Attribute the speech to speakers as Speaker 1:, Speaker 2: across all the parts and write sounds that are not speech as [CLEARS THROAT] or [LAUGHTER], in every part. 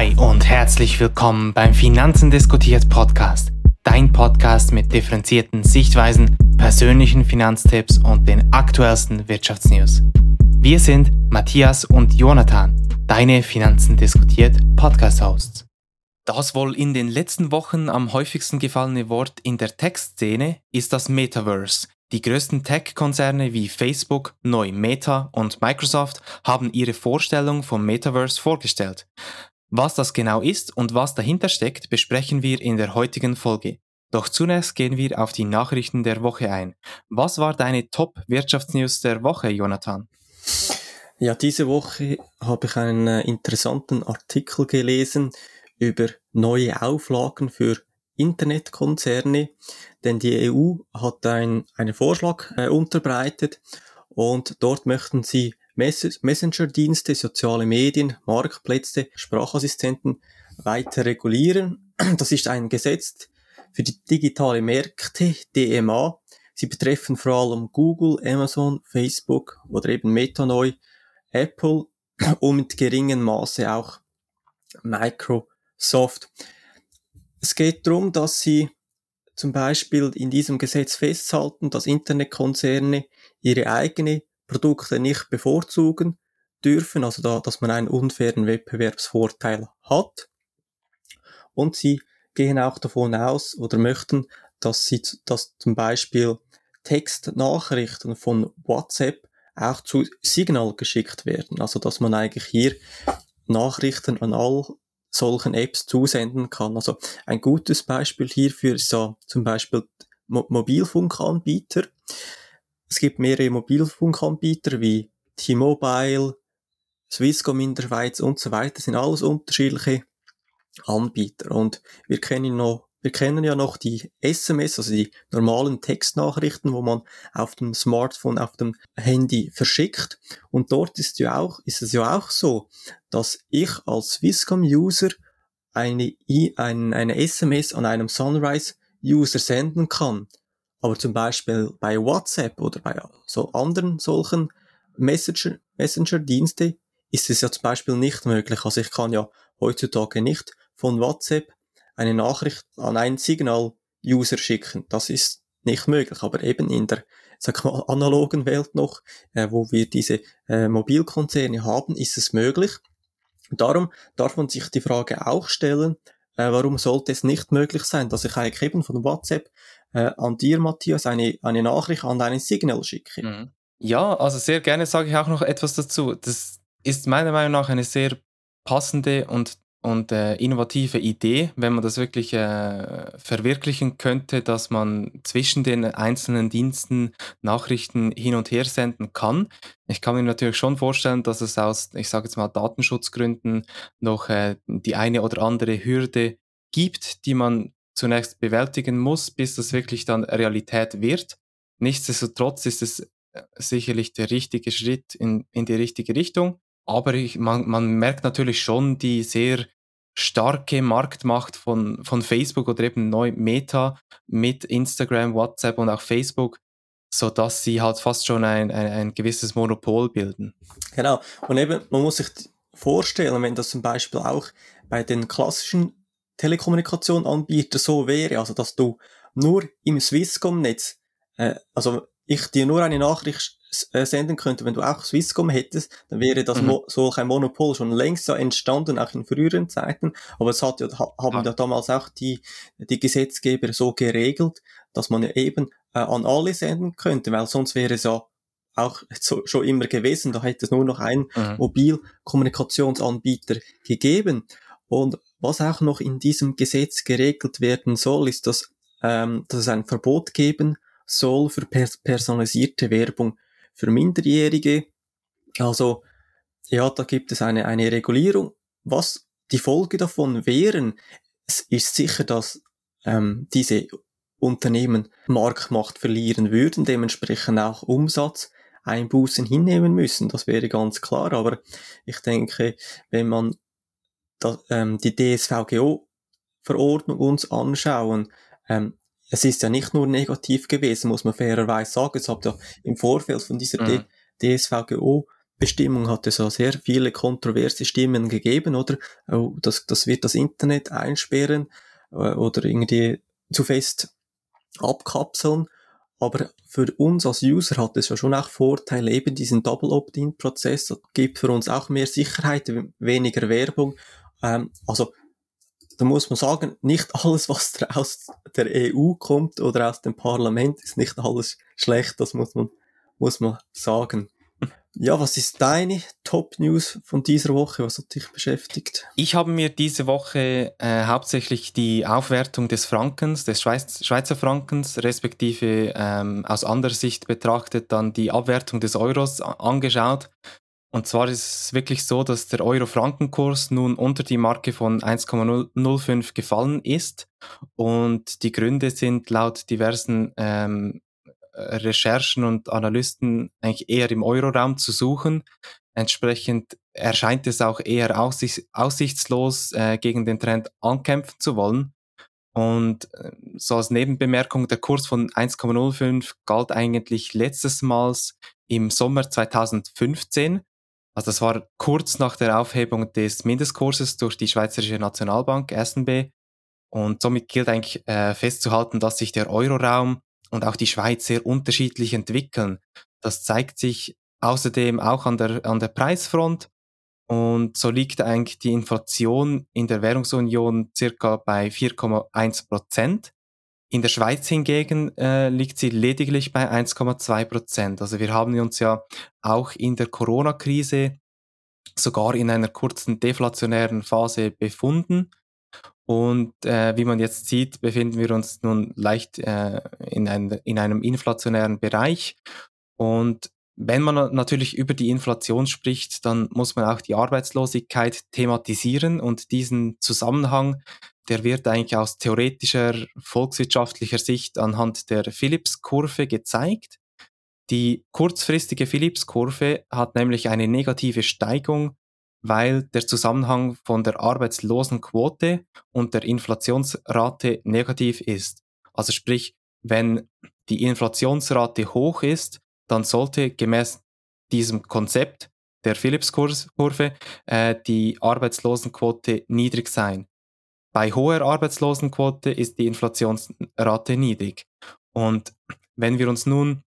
Speaker 1: Hi und herzlich willkommen beim Finanzen diskutiert Podcast. Dein Podcast mit differenzierten Sichtweisen, persönlichen Finanztipps und den aktuellsten Wirtschaftsnews. Wir sind Matthias und Jonathan, deine Finanzen diskutiert Podcast-Hosts. Das wohl in den letzten Wochen am häufigsten gefallene Wort in der Textszene ist das Metaverse. Die größten Tech-Konzerne wie Facebook, neu Meta und Microsoft haben ihre Vorstellung vom Metaverse vorgestellt. Was das genau ist und was dahinter steckt, besprechen wir in der heutigen Folge. Doch zunächst gehen wir auf die Nachrichten der Woche ein. Was war deine Top-Wirtschaftsnews der Woche, Jonathan?
Speaker 2: Ja, diese Woche habe ich einen äh, interessanten Artikel gelesen über neue Auflagen für Internetkonzerne, denn die EU hat ein, einen Vorschlag äh, unterbreitet und dort möchten sie Messenger-Dienste, soziale Medien, Marktplätze, Sprachassistenten weiter regulieren. [CLEARS THROAT] Das ist ein Gesetz für die digitale Märkte, DMA. Sie betreffen vor allem Google, Amazon, Facebook oder eben Meta neu, Apple [CLEARS THROAT] und mit geringem Maße auch Microsoft. Es geht darum, dass sie zum Beispiel in diesem Gesetz festhalten, dass Internetkonzerne ihre eigene Produkte nicht bevorzugen dürfen, also da, dass man einen unfairen Wettbewerbsvorteil hat. Und sie gehen auch davon aus oder möchten, dass sie, dass zum Beispiel Textnachrichten von WhatsApp auch zu Signal geschickt werden. Also, dass man eigentlich hier Nachrichten an all solchen Apps zusenden kann. Also, ein gutes Beispiel hierfür ist so zum Beispiel Mo Mobilfunkanbieter. Es gibt mehrere Mobilfunkanbieter wie T-Mobile, Swisscom in der Schweiz und so weiter. Das sind alles unterschiedliche Anbieter. Und wir kennen noch wir kennen ja noch die SMS, also die normalen Textnachrichten, wo man auf dem Smartphone, auf dem Handy verschickt. Und dort ist ja auch, ist es ja auch so, dass ich als Swisscom-User eine, eine, eine SMS an einem Sunrise-User senden kann. Aber zum Beispiel bei WhatsApp oder bei so anderen solchen Messenger, Messenger-Dienste ist es ja zum Beispiel nicht möglich. Also ich kann ja heutzutage nicht von WhatsApp eine Nachricht an einen Signal-User schicken. Das ist nicht möglich. Aber eben in der sag mal, analogen Welt noch, äh, wo wir diese äh, Mobilkonzerne haben, ist es möglich. Darum darf man sich die Frage auch stellen, äh, warum sollte es nicht möglich sein, dass ich eigentlich eben von WhatsApp äh, an dir, Matthias, eine, eine Nachricht an deinen Signal schicke. Mhm.
Speaker 1: Ja, also sehr gerne sage ich auch noch etwas dazu. Das ist meiner Meinung nach eine sehr passende und, und äh, innovative Idee, wenn man das wirklich äh, verwirklichen könnte, dass man zwischen den einzelnen Diensten Nachrichten hin und her senden kann. Ich kann mir natürlich schon vorstellen, dass es aus, ich sage jetzt mal, Datenschutzgründen noch äh, die eine oder andere Hürde gibt, die man zunächst bewältigen muss, bis das wirklich dann Realität wird. Nichtsdestotrotz ist es äh, sicherlich der richtige Schritt in, in die richtige Richtung. Aber ich, man, man merkt natürlich schon die sehr starke Marktmacht von, von Facebook oder eben neu Meta mit Instagram, WhatsApp und auch Facebook, sodass sie halt fast schon ein, ein, ein gewisses Monopol bilden.
Speaker 2: Genau. Und eben, man muss sich vorstellen, wenn das zum Beispiel auch bei den klassischen Telekommunikationanbieter so wäre, also dass du nur im Swisscom-Netz, äh, also ich dir nur eine Nachricht äh, senden könnte, wenn du auch Swisscom hättest, dann wäre das mhm. Mo solch ein Monopol schon längst ja entstanden, auch in früheren Zeiten. Aber es hat ja, haben ja. ja damals auch die, die Gesetzgeber so geregelt, dass man ja eben äh, an alle senden könnte, weil sonst wäre es ja auch so, schon immer gewesen, da hätte es nur noch einen mhm. Mobilkommunikationsanbieter gegeben. Und was auch noch in diesem Gesetz geregelt werden soll, ist, dass, ähm, dass es ein Verbot geben soll für pers personalisierte Werbung für Minderjährige. Also, ja, da gibt es eine, eine Regulierung. Was die Folge davon wären, ist sicher, dass ähm, diese Unternehmen Marktmacht verlieren würden, dementsprechend auch Umsatzeinbußen hinnehmen müssen. Das wäre ganz klar. Aber ich denke, wenn man da, ähm, die DSVGO-Verordnung uns anschauen, ähm, es ist ja nicht nur negativ gewesen, muss man fairerweise sagen. Es hat ja im Vorfeld von dieser mhm. DSVGO Bestimmung hat es ja sehr viele kontroverse Stimmen gegeben, oder? Das, das wird das Internet einsperren äh, oder irgendwie zu fest abkapseln. Aber für uns als User hat es ja schon auch Vorteile, eben diesen Double Opt-in-Prozess, gibt für uns auch mehr Sicherheit, weniger Werbung. Ähm, also da muss man sagen, nicht [LAUGHS] alles, was aus der EU kommt oder aus dem Parlament, ist nicht alles schlecht, das muss man, muss man sagen. Ja, was ist deine Top-News von dieser Woche? Was hat dich beschäftigt?
Speaker 1: Ich habe mir diese Woche äh, hauptsächlich die Aufwertung des Frankens, des Schweiz Schweizer Frankens, respektive ähm, aus anderer Sicht betrachtet dann die Abwertung des Euros angeschaut. Und zwar ist es wirklich so, dass der Euro-Franken-Kurs nun unter die Marke von 1,05 gefallen ist. Und die Gründe sind laut diversen ähm, Recherchen und Analysten eigentlich eher im Euroraum zu suchen. Entsprechend erscheint es auch eher aussicht, aussichtslos, äh, gegen den Trend ankämpfen zu wollen. Und äh, so als Nebenbemerkung, der Kurs von 1,05 galt eigentlich letztes Mal im Sommer 2015. Also das war kurz nach der Aufhebung des Mindestkurses durch die Schweizerische Nationalbank SNB. Und somit gilt eigentlich äh, festzuhalten, dass sich der Euroraum und auch die Schweiz sehr unterschiedlich entwickeln. Das zeigt sich außerdem auch an der, an der Preisfront. Und so liegt eigentlich die Inflation in der Währungsunion circa bei 4,1 Prozent. In der Schweiz hingegen äh, liegt sie lediglich bei 1,2 Prozent. Also wir haben uns ja auch in der Corona-Krise sogar in einer kurzen deflationären Phase befunden. Und äh, wie man jetzt sieht, befinden wir uns nun leicht äh, in, ein, in einem inflationären Bereich. Und wenn man natürlich über die Inflation spricht, dann muss man auch die Arbeitslosigkeit thematisieren und diesen Zusammenhang, der wird eigentlich aus theoretischer volkswirtschaftlicher Sicht anhand der Phillips-Kurve gezeigt. Die kurzfristige Phillips-Kurve hat nämlich eine negative Steigung weil der Zusammenhang von der Arbeitslosenquote und der Inflationsrate negativ ist. Also sprich, wenn die Inflationsrate hoch ist, dann sollte gemäß diesem Konzept der Phillips-Kurve äh, die Arbeitslosenquote niedrig sein. Bei hoher Arbeitslosenquote ist die Inflationsrate niedrig. Und wenn wir uns nun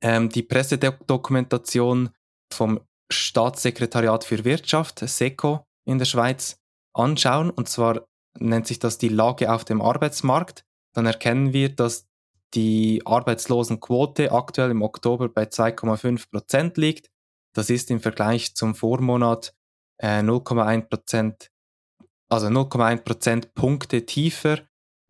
Speaker 1: ähm, die Pressedokumentation vom Staatssekretariat für Wirtschaft, SECO, in der Schweiz anschauen, und zwar nennt sich das die Lage auf dem Arbeitsmarkt, dann erkennen wir, dass die Arbeitslosenquote aktuell im Oktober bei 2,5 Prozent liegt. Das ist im Vergleich zum Vormonat äh, 0,1 Prozent, also 0,1 Prozentpunkte tiefer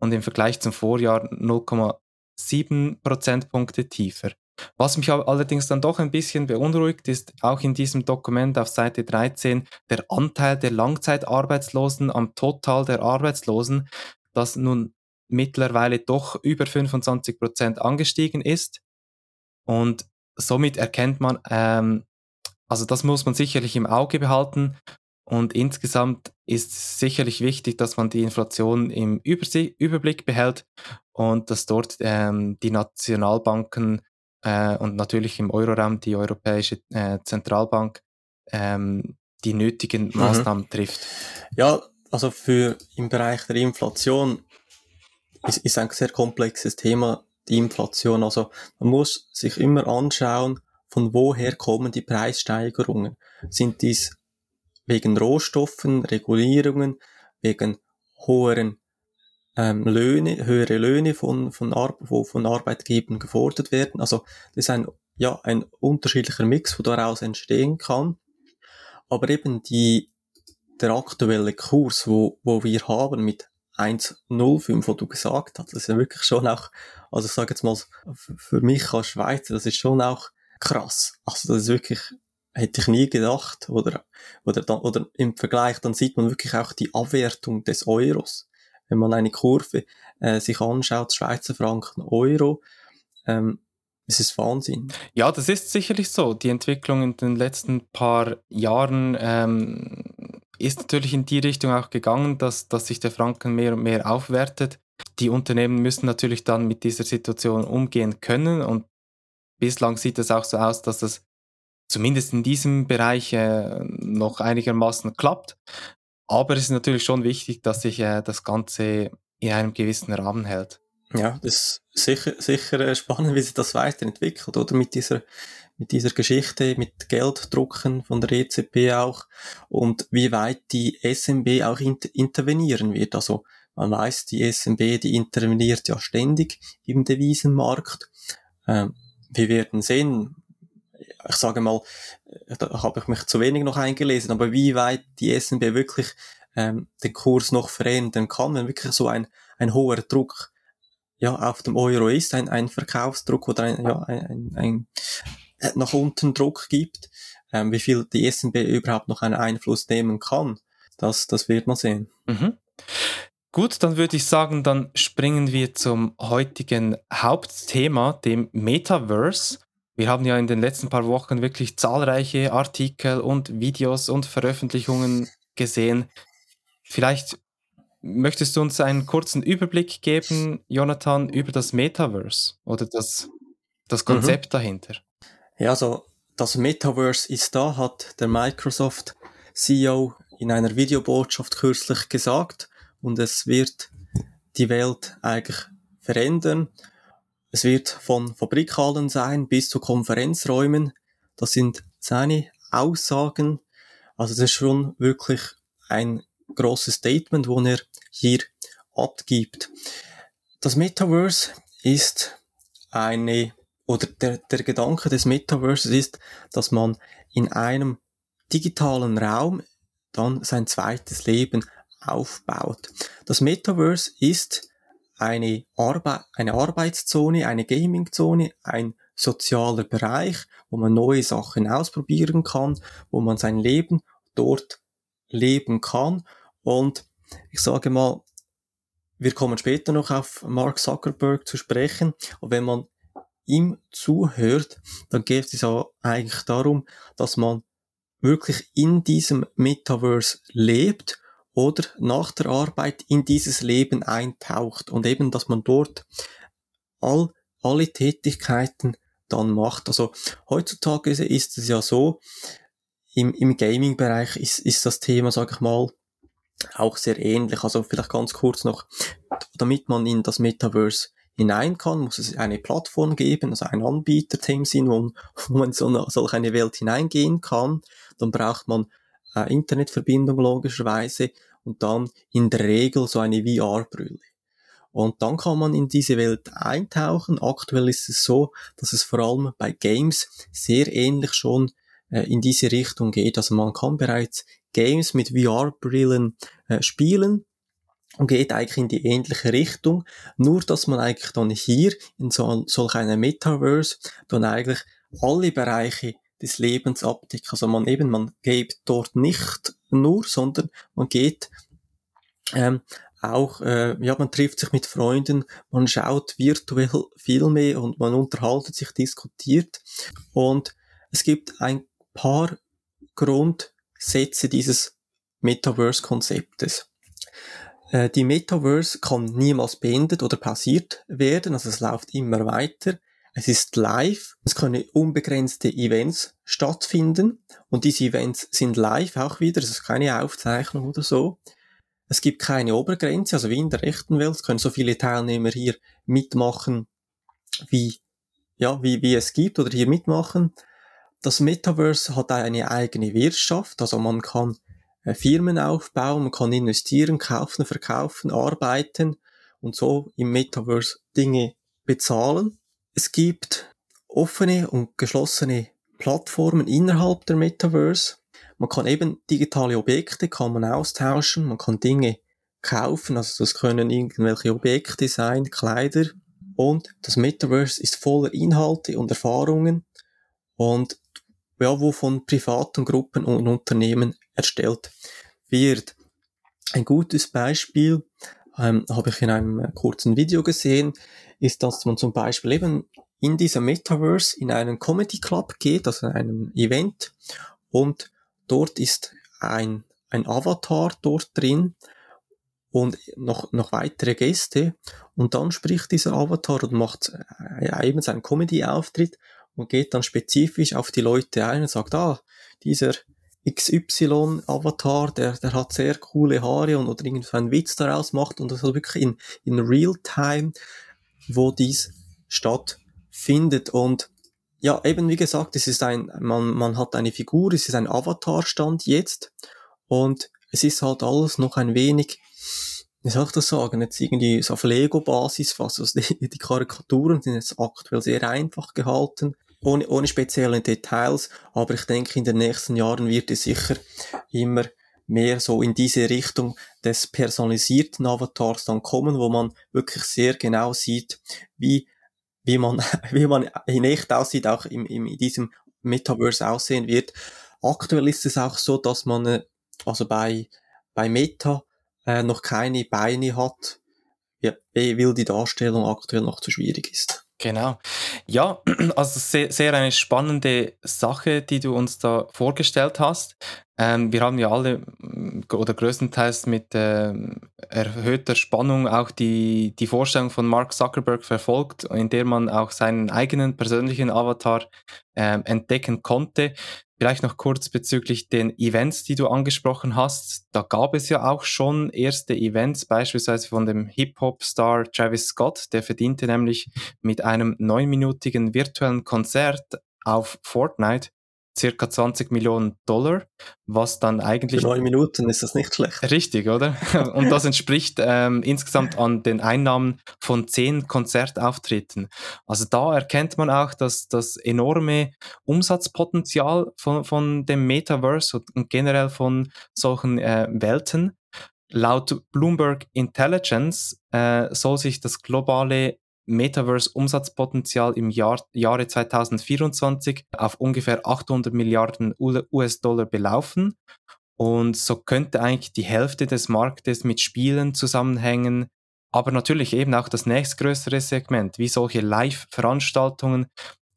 Speaker 1: und im Vergleich zum Vorjahr 0,7 Prozentpunkte tiefer. Was mich allerdings dann doch ein bisschen beunruhigt, ist auch in diesem Dokument auf Seite 13 der Anteil der Langzeitarbeitslosen am Total der Arbeitslosen, das nun mittlerweile doch über 25 Prozent angestiegen ist. Und somit erkennt man, ähm, also das muss man sicherlich im Auge behalten. Und insgesamt ist sicherlich wichtig, dass man die Inflation im Übersie Überblick behält und dass dort ähm, die Nationalbanken äh, und natürlich im Euroraum die Europäische äh, Zentralbank ähm, die nötigen mhm. Maßnahmen mhm. trifft.
Speaker 2: Ja, also für im Bereich der Inflation ist, ist ein sehr komplexes Thema, die Inflation. Also man muss sich immer anschauen, von woher kommen die Preissteigerungen. Sind dies wegen Rohstoffen, Regulierungen, wegen hoheren ähm, Löhne, höhere Löhne von, von, Ar von Arbeitgebern gefordert werden. Also das ist ein, ja, ein unterschiedlicher Mix, wo daraus entstehen kann. Aber eben die, der aktuelle Kurs, wo, wo wir haben mit 1,05, wo du gesagt hast, das ist ja wirklich schon auch, also ich sage jetzt mal, für mich als Schweizer, das ist schon auch krass. Also das ist wirklich, hätte ich nie gedacht, oder, oder, dann, oder im Vergleich, dann sieht man wirklich auch die Abwertung des Euros wenn man eine Kurve äh, sich anschaut, Schweizer Franken, Euro, ähm, es ist Wahnsinn.
Speaker 1: Ja, das ist sicherlich so. Die Entwicklung in den letzten paar Jahren ähm, ist natürlich in die Richtung auch gegangen, dass, dass sich der Franken mehr und mehr aufwertet. Die Unternehmen müssen natürlich dann mit dieser Situation umgehen können und bislang sieht es auch so aus, dass das zumindest in diesem Bereich äh, noch einigermaßen klappt. Aber es ist natürlich schon wichtig, dass sich äh, das Ganze in einem gewissen Rahmen hält.
Speaker 2: Ja, das ist sicher, sicher äh, spannend, wie sich das weiterentwickelt, oder? Mit dieser, mit dieser Geschichte, mit Gelddrucken von der EZB auch und wie weit die SMB auch inter intervenieren wird. Also, man weiß, die SMB, die interveniert ja ständig im Devisenmarkt. Ähm, wir werden sehen, ich sage mal, äh, da habe ich mich zu wenig noch eingelesen, aber wie weit die SNB wirklich ähm, den Kurs noch verändern kann, wenn wirklich so ein, ein hoher Druck ja, auf dem Euro ist, ein, ein Verkaufsdruck oder ein, ja, ein, ein, ein äh, nach unten Druck gibt, ähm, wie viel die SNB überhaupt noch einen Einfluss nehmen kann, das, das wird man sehen.
Speaker 1: Mhm. Gut, dann würde ich sagen, dann springen wir zum heutigen Hauptthema, dem Metaverse. Wir haben ja in den letzten paar Wochen wirklich zahlreiche Artikel und Videos und Veröffentlichungen gesehen. Vielleicht möchtest du uns einen kurzen Überblick geben, Jonathan, über das Metaverse oder das, das Konzept mhm. dahinter?
Speaker 2: Ja, also das Metaverse ist da, hat der Microsoft CEO in einer Videobotschaft kürzlich gesagt und es wird die Welt eigentlich verändern. Es wird von Fabrikhallen sein bis zu Konferenzräumen. Das sind seine Aussagen. Also das ist schon wirklich ein großes Statement, wo er hier abgibt. Das Metaverse ist eine, oder der, der Gedanke des Metaverses ist, dass man in einem digitalen Raum dann sein zweites Leben aufbaut. Das Metaverse ist eine, Arbe eine Arbeitszone, eine Gamingzone, ein sozialer Bereich, wo man neue Sachen ausprobieren kann, wo man sein Leben dort leben kann. Und ich sage mal, wir kommen später noch auf Mark Zuckerberg zu sprechen. Und wenn man ihm zuhört, dann geht es auch eigentlich darum, dass man wirklich in diesem Metaverse lebt oder nach der Arbeit in dieses Leben eintaucht und eben, dass man dort all, alle Tätigkeiten dann macht. Also heutzutage ist es ja so, im, im Gaming-Bereich ist, ist das Thema, sage ich mal, auch sehr ähnlich. Also vielleicht ganz kurz noch, damit man in das Metaverse hinein kann, muss es eine Plattform geben, also ein Anbieter, dem Sinn, wo, wo man so eine, solch eine Welt hineingehen kann. Dann braucht man äh, Internetverbindung logischerweise und dann in der Regel so eine VR-Brille. Und dann kann man in diese Welt eintauchen. Aktuell ist es so, dass es vor allem bei Games sehr ähnlich schon äh, in diese Richtung geht. Also man kann bereits Games mit VR-Brillen äh, spielen und geht eigentlich in die ähnliche Richtung. Nur, dass man eigentlich dann hier in so, solch einer Metaverse dann eigentlich alle Bereiche des Lebens abdeckt. Also man eben, man geht dort nicht nur, sondern man geht ähm, auch, äh, ja, man trifft sich mit Freunden, man schaut virtuell Filme und man unterhaltet sich, diskutiert. Und es gibt ein paar Grundsätze dieses Metaverse-Konzeptes. Äh, die Metaverse kann niemals beendet oder passiert werden, also es läuft immer weiter. Es ist live, es können unbegrenzte Events stattfinden und diese Events sind live auch wieder, es ist keine Aufzeichnung oder so. Es gibt keine Obergrenze, also wie in der echten Welt, können so viele Teilnehmer hier mitmachen, wie, ja, wie, wie es gibt oder hier mitmachen. Das Metaverse hat eine eigene Wirtschaft, also man kann äh, Firmen aufbauen, man kann investieren, kaufen, verkaufen, arbeiten und so im Metaverse Dinge bezahlen. Es gibt offene und geschlossene Plattformen innerhalb der Metaverse. Man kann eben digitale Objekte kann man austauschen, man kann Dinge kaufen, also das können irgendwelche Objekte sein, Kleider. Und das Metaverse ist voller Inhalte und Erfahrungen und ja, wo von privaten Gruppen und Unternehmen erstellt wird. Ein gutes Beispiel ähm, habe ich in einem kurzen Video gesehen, ist, dass man zum Beispiel eben in dieser Metaverse in einen Comedy Club geht, also in einem Event, und dort ist ein, ein Avatar dort drin und noch, noch weitere Gäste. Und dann spricht dieser Avatar und macht äh, eben seinen Comedy-Auftritt und geht dann spezifisch auf die Leute ein und sagt, ah, dieser XY-Avatar, der, der hat sehr coole Haare und oder einen Witz daraus macht und das halt wirklich in, in Real-Time, wo dies stattfindet und ja, eben wie gesagt, es ist ein, man, man hat eine Figur, es ist ein Avatar-Stand jetzt. Und es ist halt alles noch ein wenig, wie soll ich das sagen, jetzt irgendwie so auf Lego-Basis fast, also die, die Karikaturen sind jetzt aktuell sehr einfach gehalten ohne, ohne spezielle Details, aber ich denke, in den nächsten Jahren wird es sicher immer mehr so in diese Richtung des personalisierten Avatars dann kommen, wo man wirklich sehr genau sieht, wie, wie man, [LAUGHS] wie man in echt aussieht, auch im, im, in diesem Metaverse aussehen wird. Aktuell ist es auch so, dass man, äh, also bei, bei Meta, äh, noch keine Beine hat, ja, weil die Darstellung aktuell noch zu schwierig ist.
Speaker 1: Genau. Ja, [CLEARS THROAT] also sehr, sehr eine spannende Sache, die du uns da vorgestellt hast. Ähm, wir haben ja alle mm, oder größtenteils mit äh, erhöhter Spannung auch die, die Vorstellung von Mark Zuckerberg verfolgt, in der man auch seinen eigenen persönlichen Avatar äh, entdecken konnte. Vielleicht noch kurz bezüglich den Events, die du angesprochen hast. Da gab es ja auch schon erste Events, beispielsweise von dem Hip-Hop-Star Travis Scott. Der verdiente nämlich mit einem neunminütigen virtuellen Konzert auf Fortnite circa 20 Millionen Dollar, was dann eigentlich...
Speaker 2: Für neun Minuten ist das nicht schlecht.
Speaker 1: Richtig, oder? [LAUGHS] Und das entspricht ähm, insgesamt an den Einnahmen von zehn Konzertauftritten. Also da erkennt man auch, dass das enorme Umsatzpotenzial von, von dem Metaverse und generell von solchen äh, Welten. Laut Bloomberg Intelligence äh, soll sich das globale Metaverse-Umsatzpotenzial im Jahr, Jahre 2024 auf ungefähr 800 Milliarden US-Dollar belaufen. Und so könnte eigentlich die Hälfte des Marktes mit Spielen zusammenhängen. Aber natürlich eben auch das nächstgrößere Segment, wie solche Live-Veranstaltungen,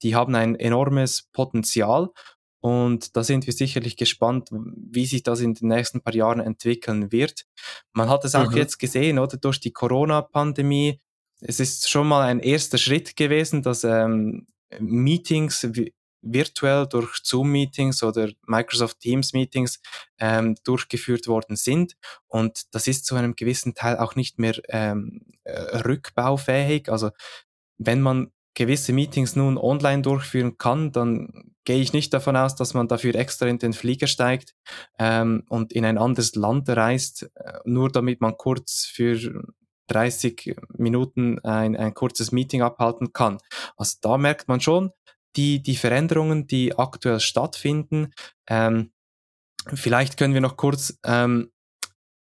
Speaker 1: die haben ein enormes Potenzial. Und da sind wir sicherlich gespannt, wie sich das in den nächsten paar Jahren entwickeln wird. Man hat es auch mhm. jetzt gesehen, oder durch die Corona-Pandemie es ist schon mal ein erster Schritt gewesen, dass ähm, Meetings virtuell durch Zoom-Meetings oder Microsoft Teams-Meetings ähm, durchgeführt worden sind. Und das ist zu einem gewissen Teil auch nicht mehr ähm, äh, rückbaufähig. Also wenn man gewisse Meetings nun online durchführen kann, dann gehe ich nicht davon aus, dass man dafür extra in den Flieger steigt ähm, und in ein anderes Land reist, äh, nur damit man kurz für 30 Minuten ein, ein kurzes Meeting abhalten kann. Also da merkt man schon die, die Veränderungen, die aktuell stattfinden. Ähm, vielleicht können wir noch kurz ähm,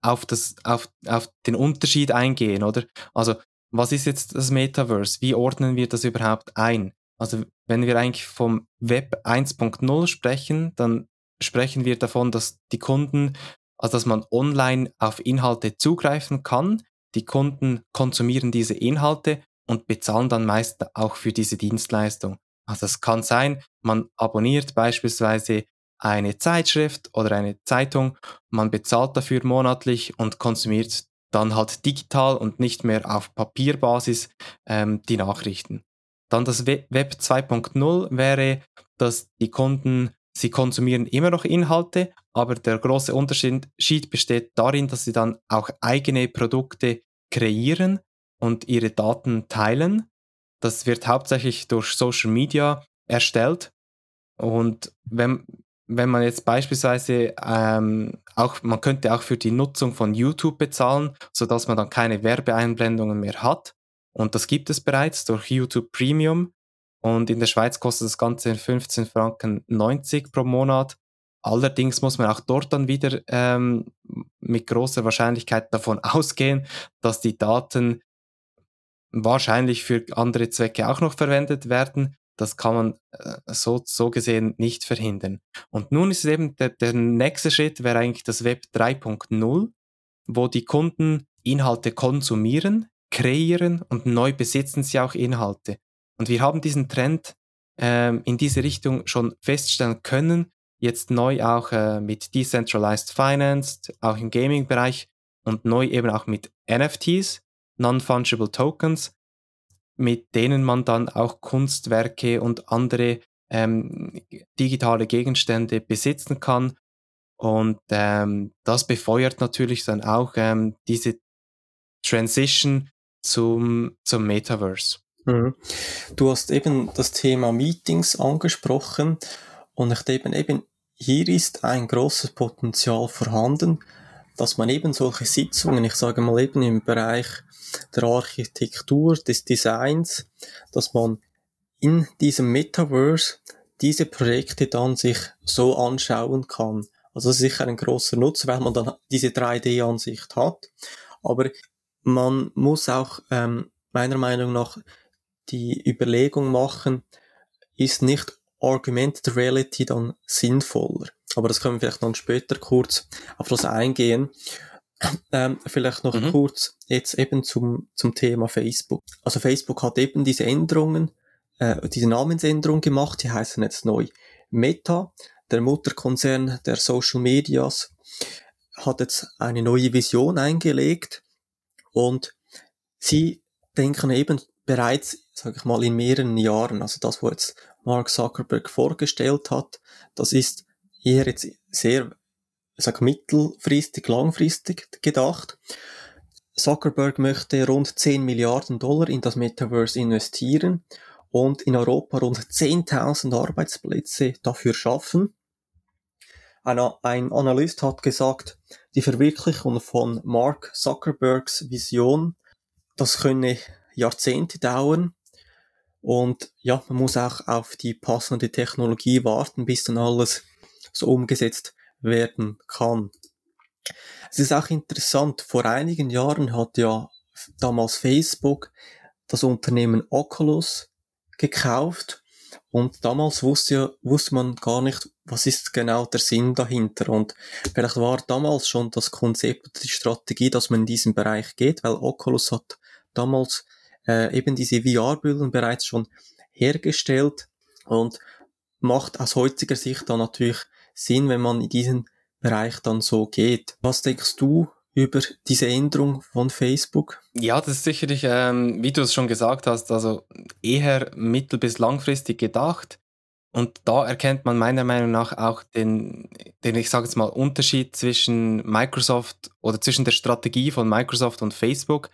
Speaker 1: auf, das, auf, auf den Unterschied eingehen, oder? Also, was ist jetzt das Metaverse? Wie ordnen wir das überhaupt ein? Also, wenn wir eigentlich vom Web 1.0 sprechen, dann sprechen wir davon, dass die Kunden, also dass man online auf Inhalte zugreifen kann, die Kunden konsumieren diese Inhalte und bezahlen dann meist auch für diese Dienstleistung. Also es kann sein, man abonniert beispielsweise eine Zeitschrift oder eine Zeitung, man bezahlt dafür monatlich und konsumiert dann halt digital und nicht mehr auf Papierbasis ähm, die Nachrichten. Dann das Web 2.0 wäre, dass die Kunden Sie konsumieren immer noch Inhalte, aber der große Unterschied besteht darin, dass sie dann auch eigene Produkte kreieren und ihre Daten teilen. Das wird hauptsächlich durch Social Media erstellt. Und wenn, wenn man jetzt beispielsweise ähm, auch, man könnte auch für die Nutzung von YouTube bezahlen, sodass man dann keine Werbeeinblendungen mehr hat. Und das gibt es bereits durch YouTube Premium. Und in der Schweiz kostet das Ganze 15 Franken 90 pro Monat. Allerdings muss man auch dort dann wieder ähm, mit großer Wahrscheinlichkeit davon [LAUGHS] ausgehen, dass die Daten wahrscheinlich für andere Zwecke auch noch verwendet werden. Das kann man äh, so, so gesehen nicht verhindern. Und nun ist eben der, der nächste Schritt wäre eigentlich das Web 3.0, wo die Kunden Inhalte konsumieren, kreieren und neu besitzen sie auch Inhalte. Und wir haben diesen Trend ähm, in diese Richtung schon feststellen können. Jetzt neu auch äh, mit Decentralized Finance, auch im Gaming-Bereich und neu eben auch mit NFTs, Non-Fungible Tokens. mit denen man dann auch Kunstwerke und andere ähm, digitale Gegenstände besitzen kann. Und ähm, das befeuert natürlich dann auch ähm, diese Transition zum, zum Metaverse.
Speaker 2: Mhm. Du hast eben das Thema Meetings angesprochen und ich denke eben, hier ist ein großes Potenzial vorhanden, dass man eben solche Sitzungen, ich sage mal eben im Bereich der Architektur, des Designs, dass man in diesem Metaverse diese Projekte dann sich so anschauen kann. Also das ist sicher ein großer Nutzen, weil man dann diese 3D-Ansicht hat. Aber man muss auch ähm, meiner Meinung nach die Überlegung machen, ist nicht Augmented Reality dann sinnvoller? Aber das können wir vielleicht dann später kurz auf das eingehen. Ähm, vielleicht noch mhm. kurz jetzt eben zum, zum Thema Facebook. Also Facebook hat eben diese Änderungen, äh, diese Namensänderung gemacht, die heißen jetzt neu Meta. Der Mutterkonzern der Social Medias hat jetzt eine neue Vision eingelegt und sie denken eben bereits, sage ich mal, in mehreren Jahren, also das, was jetzt Mark Zuckerberg vorgestellt hat, das ist eher jetzt sehr, sag mittelfristig, langfristig gedacht. Zuckerberg möchte rund 10 Milliarden Dollar in das Metaverse investieren und in Europa rund 10.000 Arbeitsplätze dafür schaffen. Ein Analyst hat gesagt, die Verwirklichung von Mark Zuckerbergs Vision, das könne Jahrzehnte dauern. Und ja, man muss auch auf die passende Technologie warten, bis dann alles so umgesetzt werden kann. Es ist auch interessant, vor einigen Jahren hat ja damals Facebook das Unternehmen Oculus gekauft und damals wusste, wusste man gar nicht, was ist genau der Sinn dahinter. Und vielleicht war damals schon das Konzept, die Strategie, dass man in diesen Bereich geht, weil Oculus hat damals äh, eben diese VR-Brillen bereits schon hergestellt und macht aus heutiger Sicht dann natürlich Sinn, wenn man in diesen Bereich dann so geht. Was denkst du über diese Änderung von Facebook?
Speaker 1: Ja, das ist sicherlich, ähm, wie du es schon gesagt hast, also eher mittel- bis langfristig gedacht. Und da erkennt man meiner Meinung nach auch den, den ich sage jetzt mal, Unterschied zwischen Microsoft oder zwischen der Strategie von Microsoft und Facebook.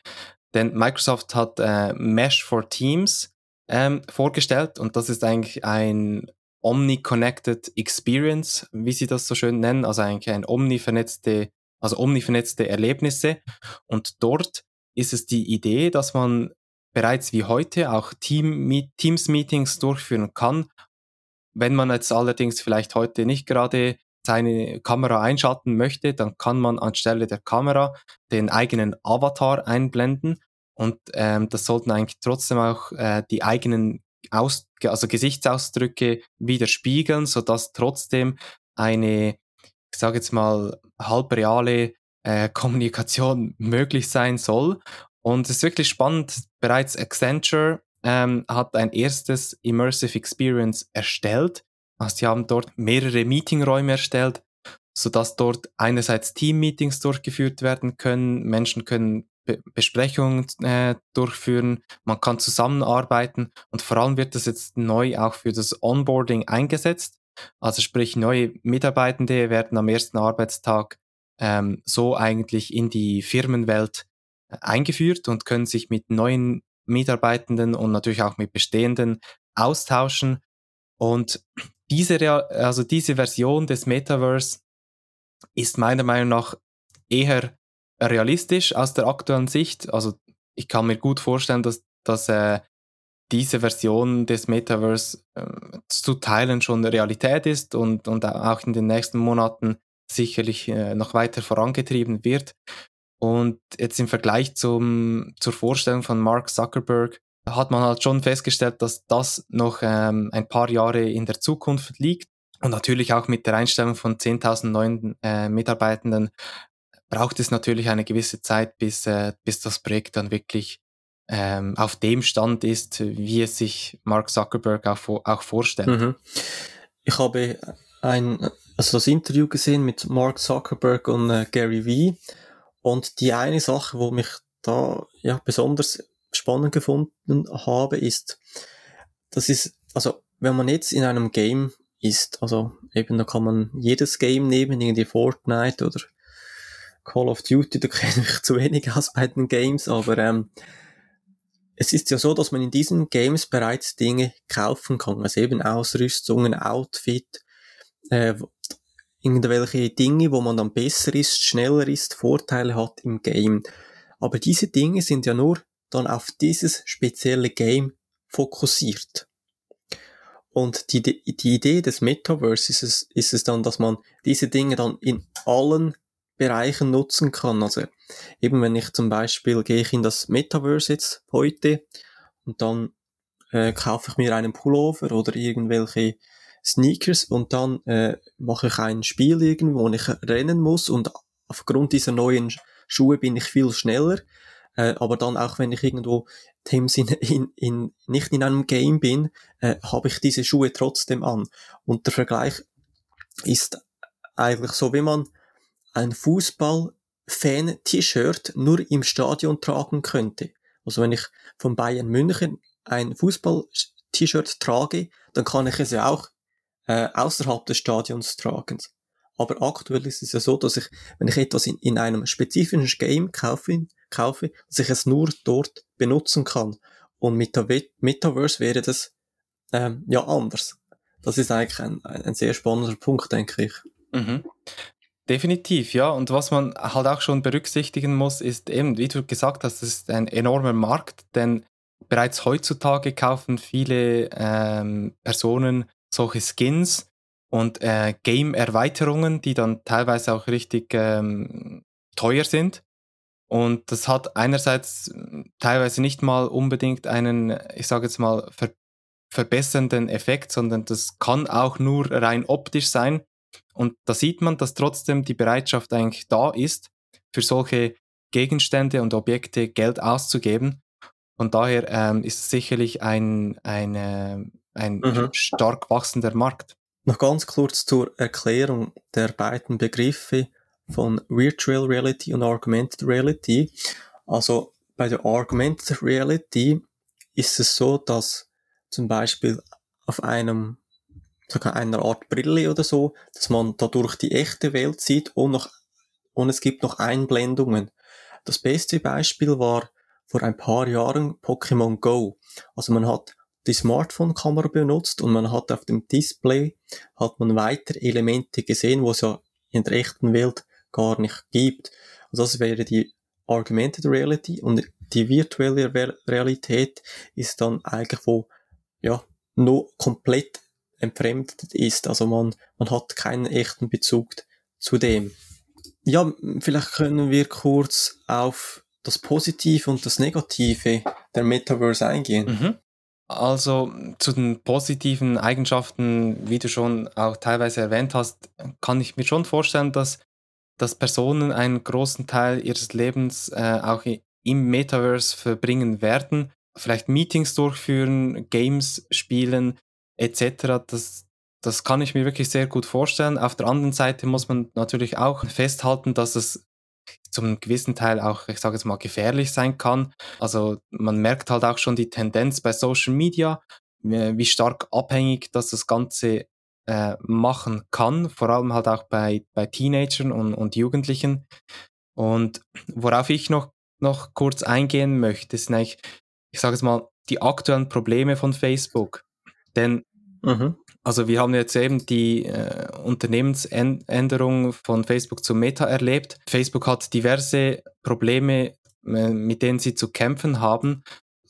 Speaker 1: Denn Microsoft hat äh, Mesh for Teams ähm, vorgestellt und das ist eigentlich ein Omni-Connected Experience, wie sie das so schön nennen, also eigentlich ein omni-vernetzte, also omni-vernetzte Erlebnisse. Und dort ist es die Idee, dass man bereits wie heute auch Team Teams-Meetings durchführen kann. Wenn man jetzt allerdings vielleicht heute nicht gerade seine Kamera einschalten möchte, dann kann man anstelle der Kamera den eigenen Avatar einblenden und ähm, das sollten eigentlich trotzdem auch äh, die eigenen Aus also Gesichtsausdrücke widerspiegeln, sodass trotzdem eine, ich sage jetzt mal, halbreale äh, [LAUGHS] Kommunikation möglich sein soll. Und es ist wirklich spannend, bereits Accenture ähm, hat ein erstes Immersive Experience erstellt. Also sie haben dort mehrere Meetingräume erstellt, sodass dort einerseits Team-Meetings durchgeführt werden können, Menschen können Be Besprechungen äh, durchführen, man kann zusammenarbeiten und vor allem wird das jetzt neu auch für das Onboarding eingesetzt. Also sprich, neue Mitarbeitende werden am ersten Arbeitstag ähm, so eigentlich in die Firmenwelt äh, eingeführt und können sich mit neuen Mitarbeitenden und natürlich auch mit bestehenden austauschen. Und diese, also diese Version des Metaverse ist meiner Meinung nach eher realistisch aus der aktuellen Sicht. Also ich kann mir gut vorstellen, dass, dass äh, diese Version des Metaverse äh, zu Teilen schon Realität ist und, und auch in den nächsten Monaten sicherlich äh, noch weiter vorangetrieben wird. Und jetzt im Vergleich zum, zur Vorstellung von Mark Zuckerberg hat man halt schon festgestellt, dass das noch ähm, ein paar Jahre in der Zukunft liegt. Und natürlich auch mit der Einstellung von 10.000 neuen äh, Mitarbeitenden braucht es natürlich eine gewisse Zeit, bis, äh, bis das Projekt dann wirklich ähm, auf dem Stand ist, wie es sich Mark Zuckerberg auch, auch vorstellt. Mhm.
Speaker 2: Ich habe ein, also das Interview gesehen mit Mark Zuckerberg und äh, Gary Vee und die eine Sache, wo mich da ja besonders spannend gefunden habe, ist, das ist, also wenn man jetzt in einem Game ist, also eben da kann man jedes Game nehmen, irgendwie Fortnite oder Call of Duty, [LAUGHS] da kenne ich zu wenig aus bei den Games, aber ähm, es ist ja so, dass man in diesen Games bereits Dinge kaufen kann, also eben Ausrüstungen, Outfit, äh, irgendwelche Dinge, wo man dann besser ist, schneller ist, Vorteile hat im Game. Aber diese Dinge sind ja nur dann auf dieses spezielle Game fokussiert. Und die, die Idee des Metaverse ist es, ist es dann, dass man diese Dinge dann in allen Bereichen nutzen kann. Also eben wenn ich zum Beispiel gehe ich in das Metaverse jetzt heute und dann äh, kaufe ich mir einen Pullover oder irgendwelche Sneakers und dann äh, mache ich ein Spiel irgendwo, wo ich rennen muss und aufgrund dieser neuen Schuhe bin ich viel schneller. Äh, aber dann auch wenn ich irgendwo dem Sinne [LAUGHS] in, in, nicht in einem Game bin, äh, habe ich diese Schuhe trotzdem an. Und der Vergleich ist eigentlich so, wie man ein Fußball-Fan-T-Shirt nur im Stadion tragen könnte. Also wenn ich von Bayern München ein Fußball-T-Shirt trage, dann kann ich es ja auch äh, außerhalb des Stadions tragen. Aber aktuell ist es ja so, dass ich, wenn ich etwas in, in einem spezifischen Game kaufe, kaufe, dass ich es nur dort benutzen kann. Und mit der Metaverse wäre das ähm, ja anders. Das ist eigentlich ein, ein sehr spannender Punkt, denke ich.
Speaker 1: Mhm. Definitiv, ja. Und was man halt auch schon berücksichtigen muss, ist eben, wie du gesagt hast, das ist ein enormer Markt, denn bereits heutzutage kaufen viele ähm, Personen solche Skins und äh, Game-Erweiterungen, die dann teilweise auch richtig ähm, teuer sind. Und das hat einerseits teilweise nicht mal unbedingt einen, ich sage jetzt mal, ver verbessernden Effekt, sondern das kann auch nur rein optisch sein, und da sieht man, dass trotzdem die Bereitschaft eigentlich da ist, für solche Gegenstände und Objekte Geld auszugeben. Und daher ähm, ist es sicherlich ein, ein, äh, ein mhm. stark wachsender Markt.
Speaker 2: Noch ganz kurz zur Erklärung der beiden Begriffe von Virtual Reality und Augmented Reality. Also bei der Augmented Reality ist es so, dass zum Beispiel auf einem sogar einer Art Brille oder so, dass man dadurch die echte Welt sieht und noch, und es gibt noch Einblendungen. Das beste Beispiel war vor ein paar Jahren Pokémon Go. Also man hat die Smartphone-Kamera benutzt und man hat auf dem Display hat man weiter Elemente gesehen, wo es ja in der echten Welt gar nicht gibt. Also das wäre die Augmented Reality und die virtuelle Realität ist dann eigentlich wo ja nur komplett entfremdet ist. Also man, man hat keinen echten Bezug zu dem. Ja, vielleicht können wir kurz auf das Positive und das Negative der Metaverse eingehen.
Speaker 1: Mhm. Also zu den positiven Eigenschaften, wie du schon auch teilweise erwähnt hast, kann ich mir schon vorstellen, dass, dass Personen einen großen Teil ihres Lebens äh, auch im Metaverse verbringen werden, vielleicht Meetings durchführen, Games spielen, etc. Das, das kann ich mir wirklich sehr gut vorstellen. Auf der anderen Seite muss man natürlich auch festhalten, dass es zum gewissen Teil auch, ich sage jetzt mal, gefährlich sein kann. Also man merkt halt auch schon die Tendenz bei Social Media, wie stark abhängig das das Ganze äh, machen kann, vor allem halt auch bei, bei Teenagern und, und Jugendlichen. Und worauf ich noch, noch kurz eingehen möchte, sind eigentlich, ich sage jetzt mal, die aktuellen Probleme von Facebook. Denn Mhm. Also wir haben jetzt eben die äh, Unternehmensänderung von Facebook zu Meta erlebt. Facebook hat diverse Probleme, äh, mit denen sie zu kämpfen haben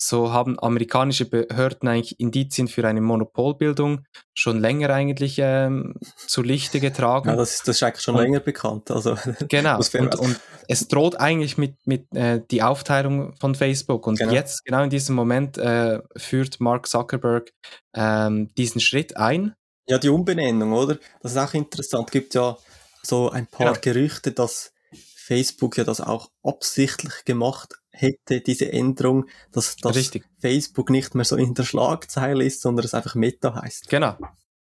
Speaker 1: so haben amerikanische Behörden eigentlich Indizien für eine Monopolbildung schon länger eigentlich ähm, zu Lichte getragen.
Speaker 2: Ja, das ist, das ist eigentlich schon und, länger bekannt. Also,
Speaker 1: genau, [LAUGHS] und, und, es droht eigentlich mit, mit äh, die Aufteilung von Facebook. Und genau. jetzt, genau in diesem Moment, äh, führt Mark Zuckerberg ähm, diesen Schritt ein.
Speaker 2: Ja, die Umbenennung, oder? Das ist auch interessant. Es gibt ja so ein paar ja. Gerüchte, dass Facebook ja das auch absichtlich gemacht hätte, diese Änderung, dass, dass Richtig. Facebook nicht mehr so in der Schlagzeile ist, sondern es einfach Meta heißt.
Speaker 1: Genau.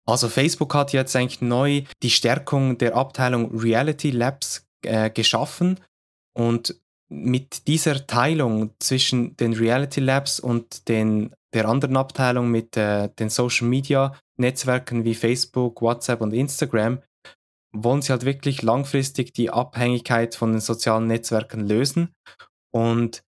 Speaker 1: Also Facebook hat jetzt eigentlich neu die Stärkung der Abteilung Reality Labs äh, geschaffen und mit dieser Teilung zwischen den Reality Labs und den, der anderen Abteilung mit äh, den Social Media Netzwerken wie Facebook, WhatsApp und Instagram wollen sie halt wirklich langfristig die Abhängigkeit von den sozialen Netzwerken lösen. Und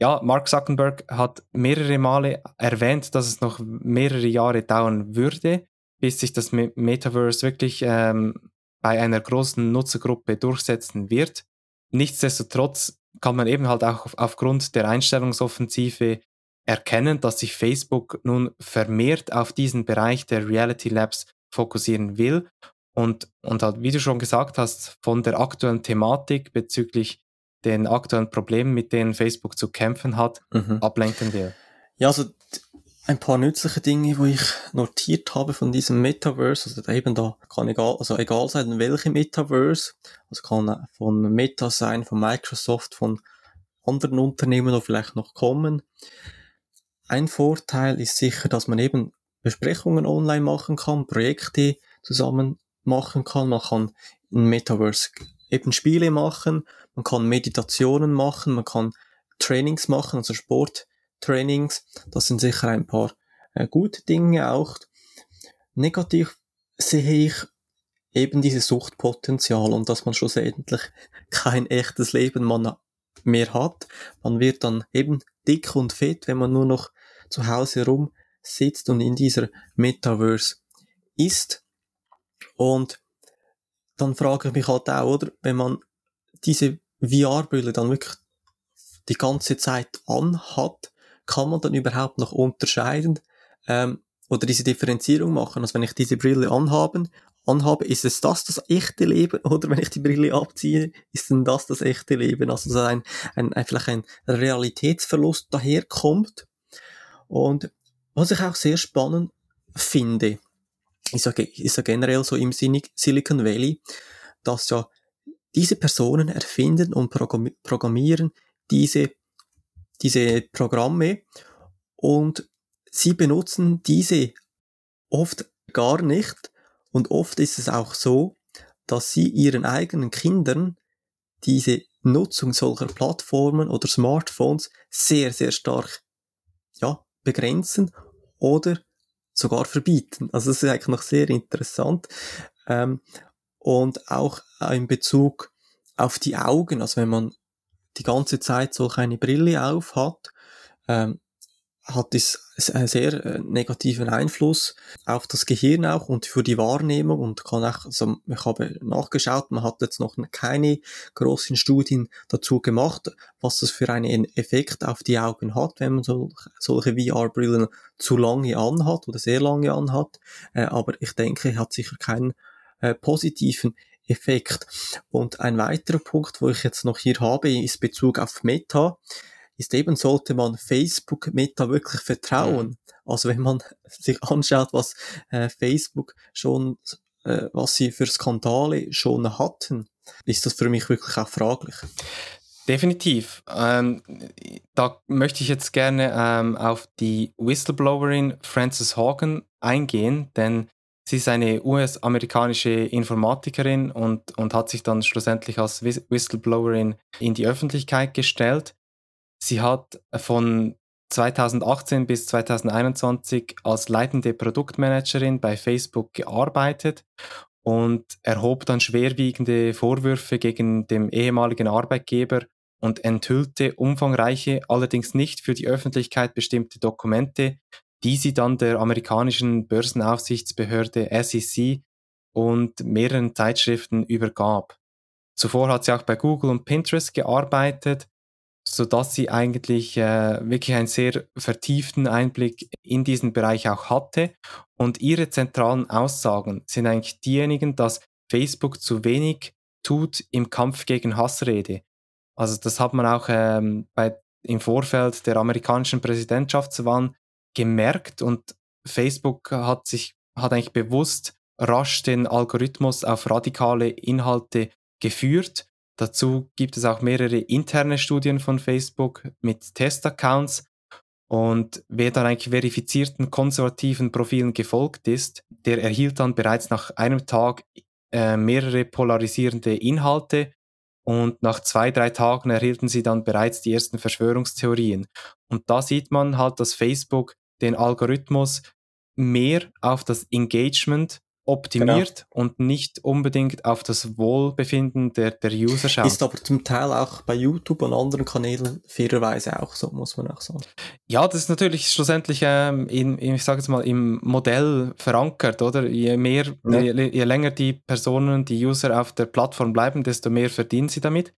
Speaker 1: ja, Mark Zuckerberg hat mehrere Male erwähnt, dass es noch mehrere Jahre dauern würde, bis sich das Metaverse wirklich ähm, bei einer großen Nutzergruppe durchsetzen wird. Nichtsdestotrotz kann man eben halt auch aufgrund der Einstellungsoffensive erkennen, dass sich Facebook nun vermehrt auf diesen Bereich der Reality Labs fokussieren will und, und halt, wie du schon gesagt hast, von der aktuellen Thematik bezüglich den aktuellen Problemen, mit denen Facebook zu kämpfen hat, mhm. ablenken will.
Speaker 2: Ja, also ein paar nützliche Dinge, die ich notiert habe von diesem Metaverse, also eben da kann egal, also egal sein, welche Metaverse, also kann von Meta sein, von Microsoft, von anderen Unternehmen, die vielleicht noch kommen. Ein Vorteil ist sicher, dass man eben Besprechungen online machen kann, Projekte zusammen machen kann. Man kann in Metaverse eben Spiele machen, man kann Meditationen machen, man kann Trainings machen, also Sporttrainings. Das sind sicher ein paar äh, gute Dinge auch. Negativ sehe ich eben dieses Suchtpotenzial und dass man schlussendlich [LAUGHS] kein echtes Leben mehr hat. Man wird dann eben dick und fett, wenn man nur noch zu Hause rum sitzt und in dieser Metaverse ist. Und dann frage ich mich halt auch, oder, wenn man diese VR-Brille dann wirklich die ganze Zeit anhat, kann man dann überhaupt noch unterscheiden ähm, oder diese Differenzierung machen? Also wenn ich diese Brille anhaben, anhabe, ist es das das echte Leben [LAUGHS] oder wenn ich die Brille abziehe, ist denn das das echte Leben? Also so ein, ein, ein vielleicht ein Realitätsverlust daherkommt. Und was ich auch sehr spannend finde, ist ja, ist ja generell so im Silicon Valley, dass ja diese Personen erfinden und programmieren diese, diese Programme und sie benutzen diese oft gar nicht. Und oft ist es auch so, dass sie ihren eigenen Kindern diese Nutzung solcher Plattformen oder Smartphones sehr, sehr stark ja, begrenzen oder sogar verbieten. Also das ist eigentlich noch sehr interessant. Ähm, und auch in Bezug auf die Augen, also wenn man die ganze Zeit solch eine Brille auf hat, ähm, hat es einen sehr äh, negativen Einfluss auf das Gehirn auch und für die Wahrnehmung und kann auch, also ich habe nachgeschaut, man hat jetzt noch keine großen Studien dazu gemacht, was das für einen Effekt auf die Augen hat, wenn man so, solche VR-Brillen zu lange anhat oder sehr lange anhat, äh, aber ich denke, hat sicher keinen äh, positiven Effekt. Und ein weiterer Punkt, wo ich jetzt noch hier habe, ist Bezug auf Meta ist eben, sollte man Facebook Meta wirklich vertrauen. Also wenn man [LAUGHS] sich anschaut, was äh, Facebook schon, äh, was sie für Skandale schon hatten, ist das für mich wirklich auch fraglich.
Speaker 1: Definitiv. Ähm, da möchte ich jetzt gerne ähm, auf die Whistleblowerin Frances Hogan eingehen, denn sie ist eine US-amerikanische Informatikerin und, und hat sich dann schlussendlich als Whistleblowerin in die Öffentlichkeit gestellt. Sie hat von 2018 bis 2021 als leitende Produktmanagerin bei Facebook gearbeitet und erhob dann schwerwiegende Vorwürfe gegen den ehemaligen Arbeitgeber und enthüllte umfangreiche, allerdings nicht für die Öffentlichkeit bestimmte Dokumente, die sie dann der amerikanischen Börsenaufsichtsbehörde SEC und mehreren Zeitschriften übergab. Zuvor hat sie auch bei Google und Pinterest gearbeitet sodass sie eigentlich äh, wirklich einen sehr vertieften Einblick in diesen Bereich auch hatte. Und ihre zentralen Aussagen sind eigentlich diejenigen, dass Facebook zu wenig tut im Kampf gegen Hassrede. Also das hat man auch ähm, bei, im Vorfeld der amerikanischen Präsidentschaftswahl gemerkt und Facebook hat sich hat eigentlich bewusst rasch den Algorithmus auf radikale Inhalte geführt Dazu gibt es auch mehrere interne Studien von Facebook mit Testaccounts. Und wer dann eigentlich verifizierten konservativen Profilen gefolgt ist, der erhielt dann bereits nach einem Tag äh, mehrere polarisierende Inhalte und nach zwei, drei Tagen erhielten sie dann bereits die ersten Verschwörungstheorien. Und da sieht man halt, dass Facebook den Algorithmus mehr auf das Engagement optimiert genau. und nicht unbedingt auf das Wohlbefinden der, der User schaut.
Speaker 2: Ist aber zum Teil auch bei YouTube und anderen Kanälen fairerweise auch so, muss man auch sagen.
Speaker 1: Ja, das ist natürlich schlussendlich ähm, in, ich sage jetzt mal, im Modell verankert, oder? Je mehr, ja. je, je länger die Personen, die User auf der Plattform bleiben, desto mehr verdienen sie damit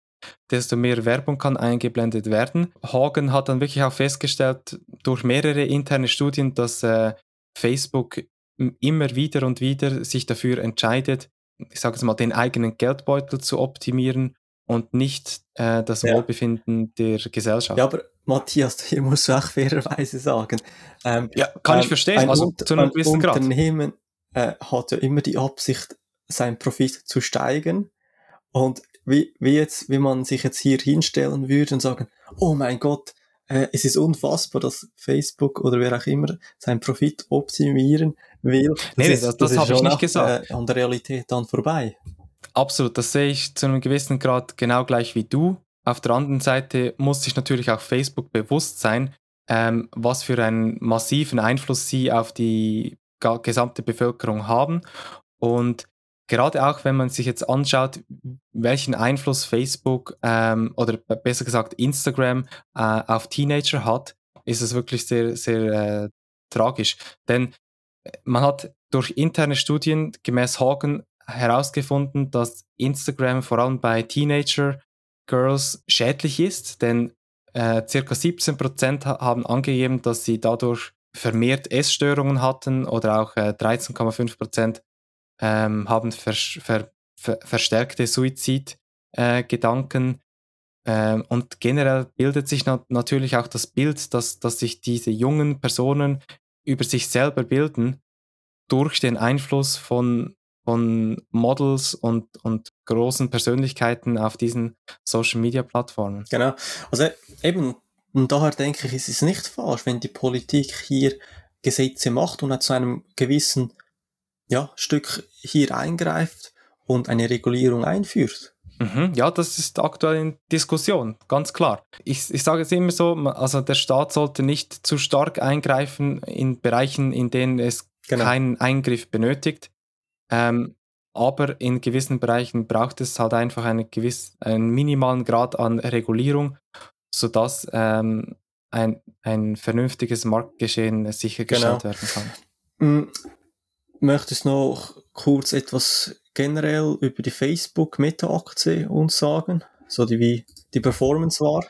Speaker 1: desto mehr Werbung kann eingeblendet werden. Hagen hat dann wirklich auch festgestellt, durch mehrere interne Studien, dass äh, Facebook immer wieder und wieder sich dafür entscheidet, ich sage es mal, den eigenen Geldbeutel zu optimieren und nicht äh, das ja. Wohlbefinden der Gesellschaft.
Speaker 2: Ja, aber Matthias, [LAUGHS] hier muss du auch fairerweise sagen.
Speaker 1: Ähm, ja, kann ähm, ich verstehen.
Speaker 2: Ein, also, zu einem ein Unternehmen äh, hat ja immer die Absicht, sein Profit zu steigen. Und wie, wie, jetzt, wie man sich jetzt hier hinstellen würde und sagen, oh mein Gott, äh, es ist unfassbar, dass Facebook oder wer auch immer seinen Profit optimieren will. Das
Speaker 1: nee, ist, das, das, das habe ich nicht auch, gesagt.
Speaker 2: Äh, an der Realität dann vorbei.
Speaker 1: Absolut, das sehe ich zu einem gewissen Grad genau gleich wie du. Auf der anderen Seite muss sich natürlich auch Facebook bewusst sein, ähm, was für einen massiven Einfluss sie auf die gesamte Bevölkerung haben. Und gerade auch wenn man sich jetzt anschaut, welchen Einfluss Facebook ähm, oder besser gesagt Instagram äh, auf Teenager hat, ist es wirklich sehr, sehr äh, tragisch. Denn äh, man hat durch interne Studien gemäß Hagen herausgefunden, dass Instagram vor allem bei Teenager Girls schädlich ist, denn äh, circa 17% haben angegeben, dass sie dadurch vermehrt Essstörungen hatten oder auch äh, 13,5% ähm, haben ver ver ver verstärkte Suizidgedanken. Äh, ähm, und generell bildet sich na natürlich auch das Bild, dass, dass sich diese jungen Personen über sich selber bilden durch den Einfluss von, von Models und, und großen Persönlichkeiten auf diesen Social-Media-Plattformen.
Speaker 2: Genau. Also eben, und daher denke ich, es ist nicht falsch, wenn die Politik hier Gesetze macht und zu einem gewissen ja, Stück hier eingreift und eine Regulierung einführt.
Speaker 1: Mhm, ja, das ist aktuell in Diskussion, ganz klar. Ich, ich sage es immer so, also der Staat sollte nicht zu stark eingreifen in Bereichen, in denen es genau. keinen Eingriff benötigt. Ähm, aber in gewissen Bereichen braucht es halt einfach eine gewiss, einen minimalen Grad an Regulierung, sodass ähm, ein, ein vernünftiges Marktgeschehen sichergestellt genau. werden kann.
Speaker 2: Möchtest noch kurz etwas generell über die Facebook-Meta-Aktie uns sagen? So die, wie die Performance war?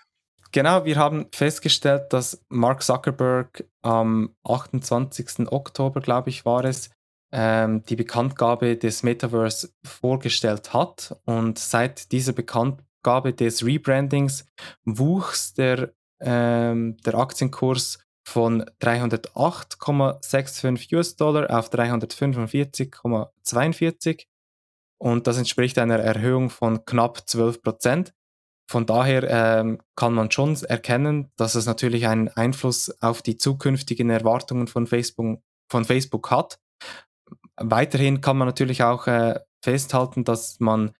Speaker 1: Genau, wir haben festgestellt, dass Mark Zuckerberg am 28. Oktober, glaube ich, war es, ähm, die Bekanntgabe des Metaverse vorgestellt hat. Und seit dieser Bekanntgabe des Rebrandings wuchs der, ähm, der Aktienkurs von 308,65 US-Dollar auf 345,42 und das entspricht einer Erhöhung von knapp 12 Prozent. Von daher ähm, kann man schon erkennen, dass es natürlich einen Einfluss auf die zukünftigen Erwartungen von Facebook, von Facebook hat. Weiterhin kann man natürlich auch äh, festhalten, dass man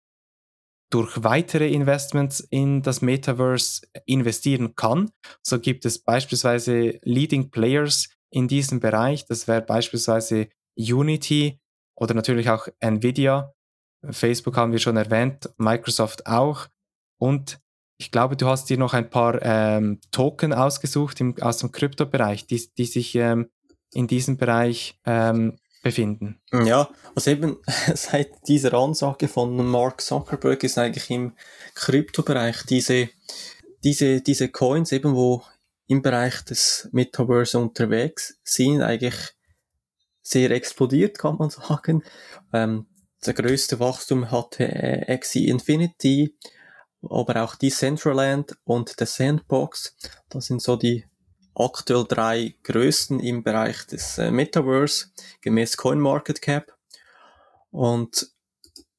Speaker 1: durch weitere Investments in das Metaverse investieren kann. So gibt es beispielsweise Leading Players in diesem Bereich. Das wäre beispielsweise Unity oder natürlich auch Nvidia. Facebook haben wir schon erwähnt, Microsoft auch. Und ich glaube, du hast dir noch ein paar ähm, Token ausgesucht im, aus dem Kryptobereich, die, die sich ähm, in diesem Bereich ähm, befinden.
Speaker 2: Ja, also eben [LAUGHS] seit dieser Ansage von Mark Zuckerberg ist eigentlich im Kryptobereich diese, diese, diese Coins eben, wo im Bereich des Metaverse unterwegs sind, eigentlich sehr explodiert, kann man [LAUGHS] sagen. Ähm, der größte Wachstum hatte äh, Axie Infinity, aber auch Decentraland und The Sandbox. Das sind so die aktuell drei größten im Bereich des äh, Metaverse, gemäß CoinMarketCap. Und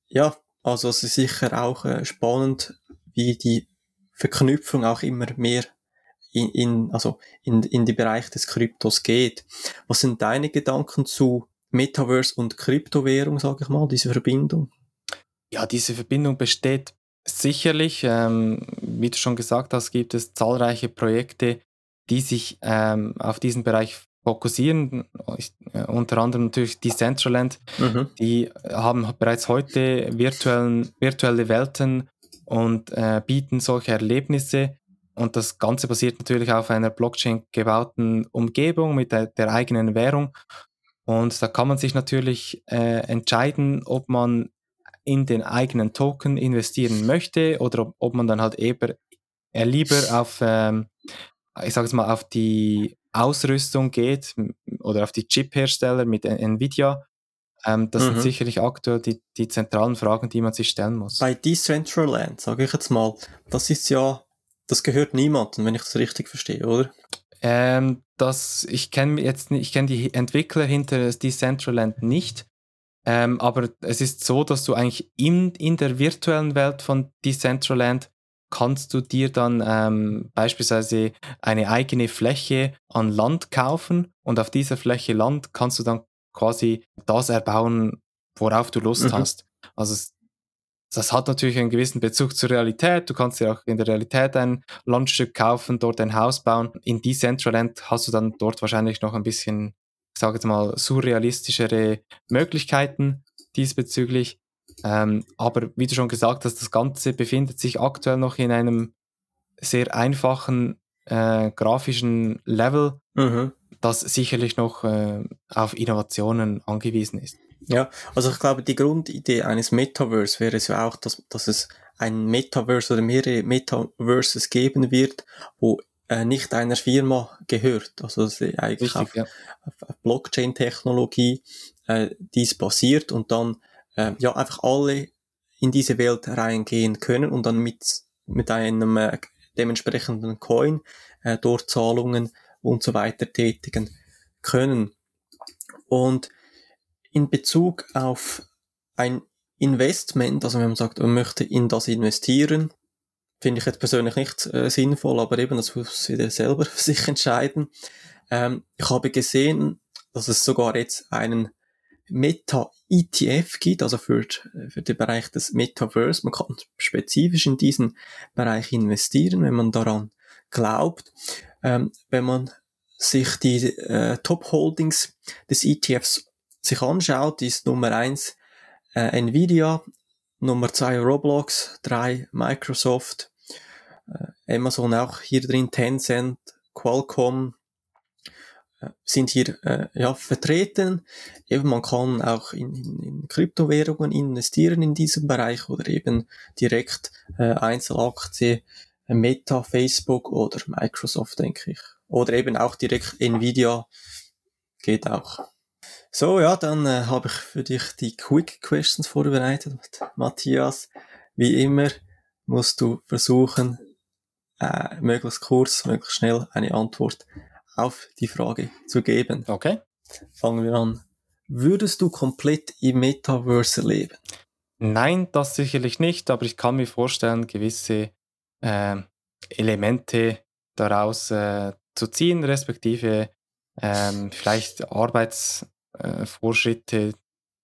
Speaker 2: ja, also es ist sicher auch äh, spannend, wie die Verknüpfung auch immer mehr in, in, also in, in die Bereich des Kryptos geht. Was sind deine Gedanken zu Metaverse und Kryptowährung, sage ich mal, diese Verbindung?
Speaker 1: Ja, diese Verbindung besteht sicherlich, ähm, wie du schon gesagt hast, gibt es zahlreiche Projekte, die sich ähm, auf diesen Bereich fokussieren. Ich, äh, unter anderem natürlich Decentraland. Mhm. Die haben bereits heute virtuellen, virtuelle Welten und äh, bieten solche Erlebnisse. Und das Ganze basiert natürlich auf einer Blockchain gebauten Umgebung mit der, der eigenen Währung. Und da kann man sich natürlich äh, entscheiden, ob man in den eigenen Token investieren möchte oder ob, ob man dann halt eher, eher lieber auf, ähm, ich sage es mal, auf die Ausrüstung geht oder auf die Chip-Hersteller mit Nvidia. Ähm, das mhm. sind sicherlich aktuell die, die zentralen Fragen, die man sich stellen muss.
Speaker 2: Bei Decentraland, sage ich jetzt mal, das ist ja, das gehört niemandem, wenn ich das richtig verstehe, oder?
Speaker 1: Ähm, das, ich kenne jetzt ich kenne die Entwickler hinter Decentraland nicht, ähm, aber es ist so, dass du eigentlich in, in der virtuellen Welt von Decentraland kannst du dir dann ähm, beispielsweise eine eigene Fläche an Land kaufen und auf dieser Fläche Land kannst du dann quasi das erbauen, worauf du Lust mhm. hast. Also das hat natürlich einen gewissen Bezug zur Realität. Du kannst dir auch in der Realität ein Landstück kaufen, dort ein Haus bauen. In Decentraland hast du dann dort wahrscheinlich noch ein bisschen, ich sage jetzt mal, surrealistischere Möglichkeiten diesbezüglich. Ähm, aber wie du schon gesagt hast, das Ganze befindet sich aktuell noch in einem sehr einfachen äh, grafischen Level, mhm. das sicherlich noch äh, auf Innovationen angewiesen ist.
Speaker 2: Ja, also ich glaube, die Grundidee eines Metaverse wäre es ja auch, dass, dass es ein Metaverse oder mehrere Metaverses geben wird, wo äh, nicht einer Firma gehört. Also dass eigentlich Richtig, auf, ja. auf Blockchain-Technologie äh, dies basiert und dann äh, ja einfach alle in diese Welt reingehen können und dann mit, mit einem äh, dementsprechenden Coin äh, dort Zahlungen und so weiter tätigen können. Und in Bezug auf ein Investment, also wenn man sagt, man möchte in das investieren, finde ich jetzt persönlich nicht äh, sinnvoll, aber eben, das muss jeder selber [LAUGHS] sich entscheiden. Ähm, ich habe gesehen, dass es sogar jetzt einen Meta-ETF gibt, also für, für den Bereich des Metaverse. Man kann spezifisch in diesen Bereich investieren, wenn man daran glaubt. Ähm, wenn man sich die äh, Top-Holdings des ETFs sich anschaut, ist Nummer eins äh, Nvidia, Nummer zwei Roblox, drei Microsoft, äh, Amazon auch hier drin, Tencent, Qualcomm äh, sind hier äh, ja, vertreten. Eben man kann auch in, in, in Kryptowährungen investieren in diesem Bereich oder eben direkt äh, Einzelaktie, äh, Meta, Facebook oder Microsoft, denke ich. Oder eben auch direkt Nvidia geht auch. So, ja, dann äh, habe ich für dich die Quick Questions vorbereitet. Matthias, wie immer musst du versuchen, äh, möglichst kurz, möglichst schnell eine Antwort auf die Frage zu geben.
Speaker 1: Okay.
Speaker 2: Fangen wir an. Würdest du komplett im Metaverse leben?
Speaker 1: Nein, das sicherlich nicht, aber ich kann mir vorstellen, gewisse äh, Elemente daraus äh, zu ziehen, respektive ähm, vielleicht äh, Fortschritte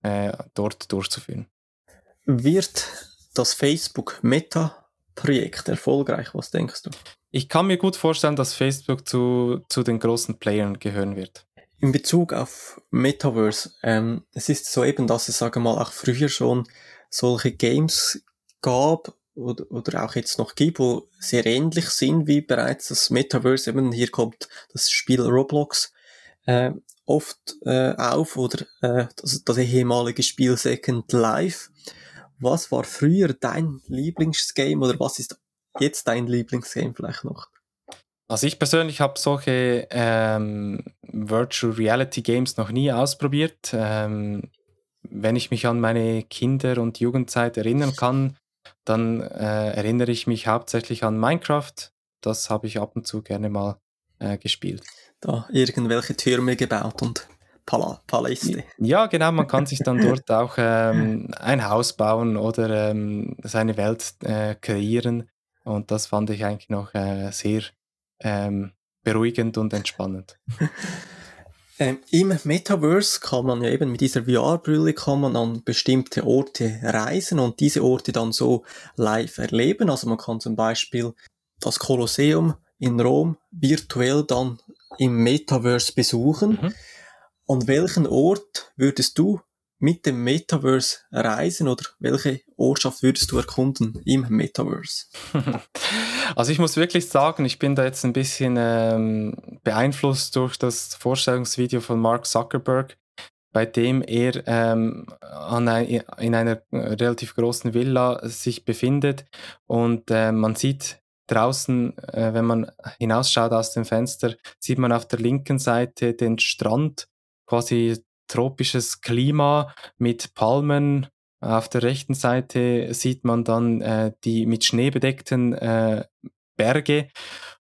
Speaker 1: äh, dort durchzuführen.
Speaker 2: Wird das Facebook Meta-Projekt erfolgreich? Was denkst du?
Speaker 1: Ich kann mir gut vorstellen, dass Facebook zu, zu den großen Playern gehören wird.
Speaker 2: In Bezug auf Metaverse, ähm, es ist so eben, dass es, sage mal, auch früher schon solche Games gab oder, oder auch jetzt noch gibt, wo sehr ähnlich sind wie bereits das Metaverse. Eben hier kommt das Spiel Roblox äh, oft äh, auf oder äh, das, das ehemalige Spiel Second Life. Was war früher dein Lieblingsgame oder was ist jetzt dein Lieblingsgame vielleicht noch?
Speaker 1: Also ich persönlich habe solche ähm, Virtual Reality Games noch nie ausprobiert. Ähm, wenn ich mich an meine Kinder- und Jugendzeit erinnern kann, dann äh, erinnere ich mich hauptsächlich an Minecraft. Das habe ich ab und zu gerne mal äh, gespielt
Speaker 2: da irgendwelche Türme gebaut und Pala Paläste.
Speaker 1: Ja, genau, man kann sich dann [LAUGHS] dort auch ähm, ein Haus bauen oder ähm, seine Welt äh, kreieren. Und das fand ich eigentlich noch äh, sehr ähm, beruhigend und entspannend. [LAUGHS]
Speaker 2: Ähm, Im Metaverse kann man ja eben mit dieser VR-Brille kann man an bestimmte Orte reisen und diese Orte dann so live erleben. Also man kann zum Beispiel das Kolosseum in Rom virtuell dann im Metaverse besuchen. Mhm. An welchen Ort würdest du mit dem Metaverse reisen oder welche Ortschaft würdest du erkunden im Metaverse? [LAUGHS]
Speaker 1: Also ich muss wirklich sagen, ich bin da jetzt ein bisschen ähm, beeinflusst durch das Vorstellungsvideo von Mark Zuckerberg, bei dem er ähm, an ein, in einer relativ großen Villa sich befindet und äh, man sieht draußen, äh, wenn man hinausschaut aus dem Fenster, sieht man auf der linken Seite den Strand, quasi tropisches Klima mit Palmen. Auf der rechten Seite sieht man dann äh, die mit Schnee bedeckten äh, Berge.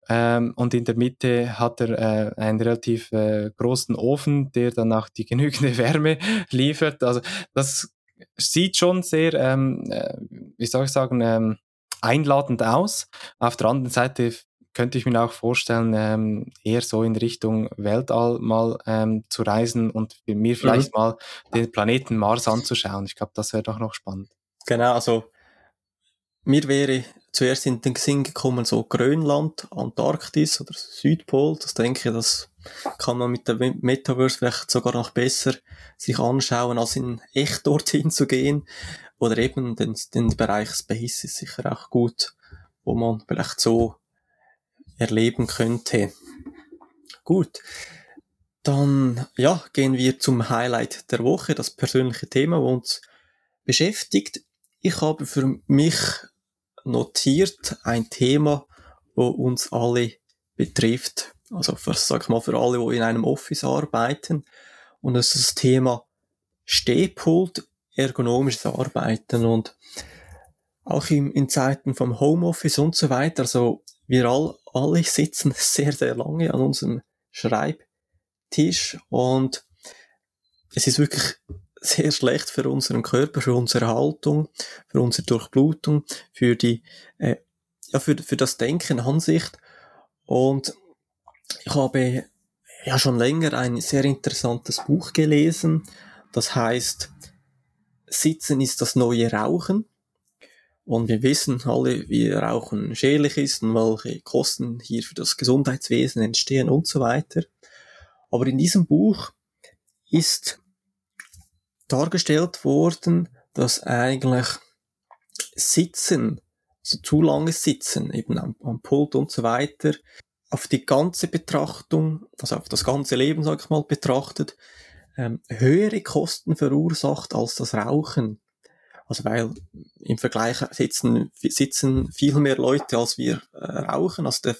Speaker 1: Ähm, und in der Mitte hat er äh, einen relativ äh, großen Ofen, der dann auch die [LAUGHS] genügende Wärme liefert. Also das sieht schon sehr, ähm, äh, wie soll ich sagen, ähm, einladend aus. Auf der anderen Seite könnte ich mir auch vorstellen, ähm, eher so in Richtung Weltall mal ähm, zu reisen und mir vielleicht mhm. mal den Planeten Mars anzuschauen. Ich glaube, das wäre doch noch spannend.
Speaker 2: Genau, also mir wäre zuerst in den Sinn gekommen, so Grönland, Antarktis oder Südpol. Das denke ich, das kann man mit der Metaverse vielleicht sogar noch besser sich anschauen, als in echt dorthin zu gehen. Oder eben den, den Bereich Space ist sicher auch gut, wo man vielleicht so erleben könnte. Gut. Dann, ja, gehen wir zum Highlight der Woche, das persönliche Thema, das uns beschäftigt. Ich habe für mich notiert ein Thema, wo uns alle betrifft. Also, für, sag ich mal, für alle, die in einem Office arbeiten. Und das ist das Thema Stehpult, ergonomisches Arbeiten und auch in, in Zeiten vom Homeoffice und so weiter. Also, wir all, alle sitzen [LAUGHS] sehr, sehr lange an unserem Schreibtisch und es ist wirklich sehr schlecht für unseren Körper, für unsere Haltung, für unsere Durchblutung, für die, äh, ja, für, für das Denken an sich. Und ich habe ja schon länger ein sehr interessantes Buch gelesen. Das heißt, Sitzen ist das neue Rauchen. Und wir wissen alle, wie Rauchen schädlich ist und welche Kosten hier für das Gesundheitswesen entstehen und so weiter. Aber in diesem Buch ist dargestellt worden, dass eigentlich Sitzen, also zu langes Sitzen, eben am, am Pult und so weiter, auf die ganze Betrachtung, also auf das ganze Leben, sag ich mal, betrachtet, ähm, höhere Kosten verursacht als das Rauchen. Also weil im Vergleich sitzen, sitzen viel mehr Leute, als wir äh, rauchen, also, der,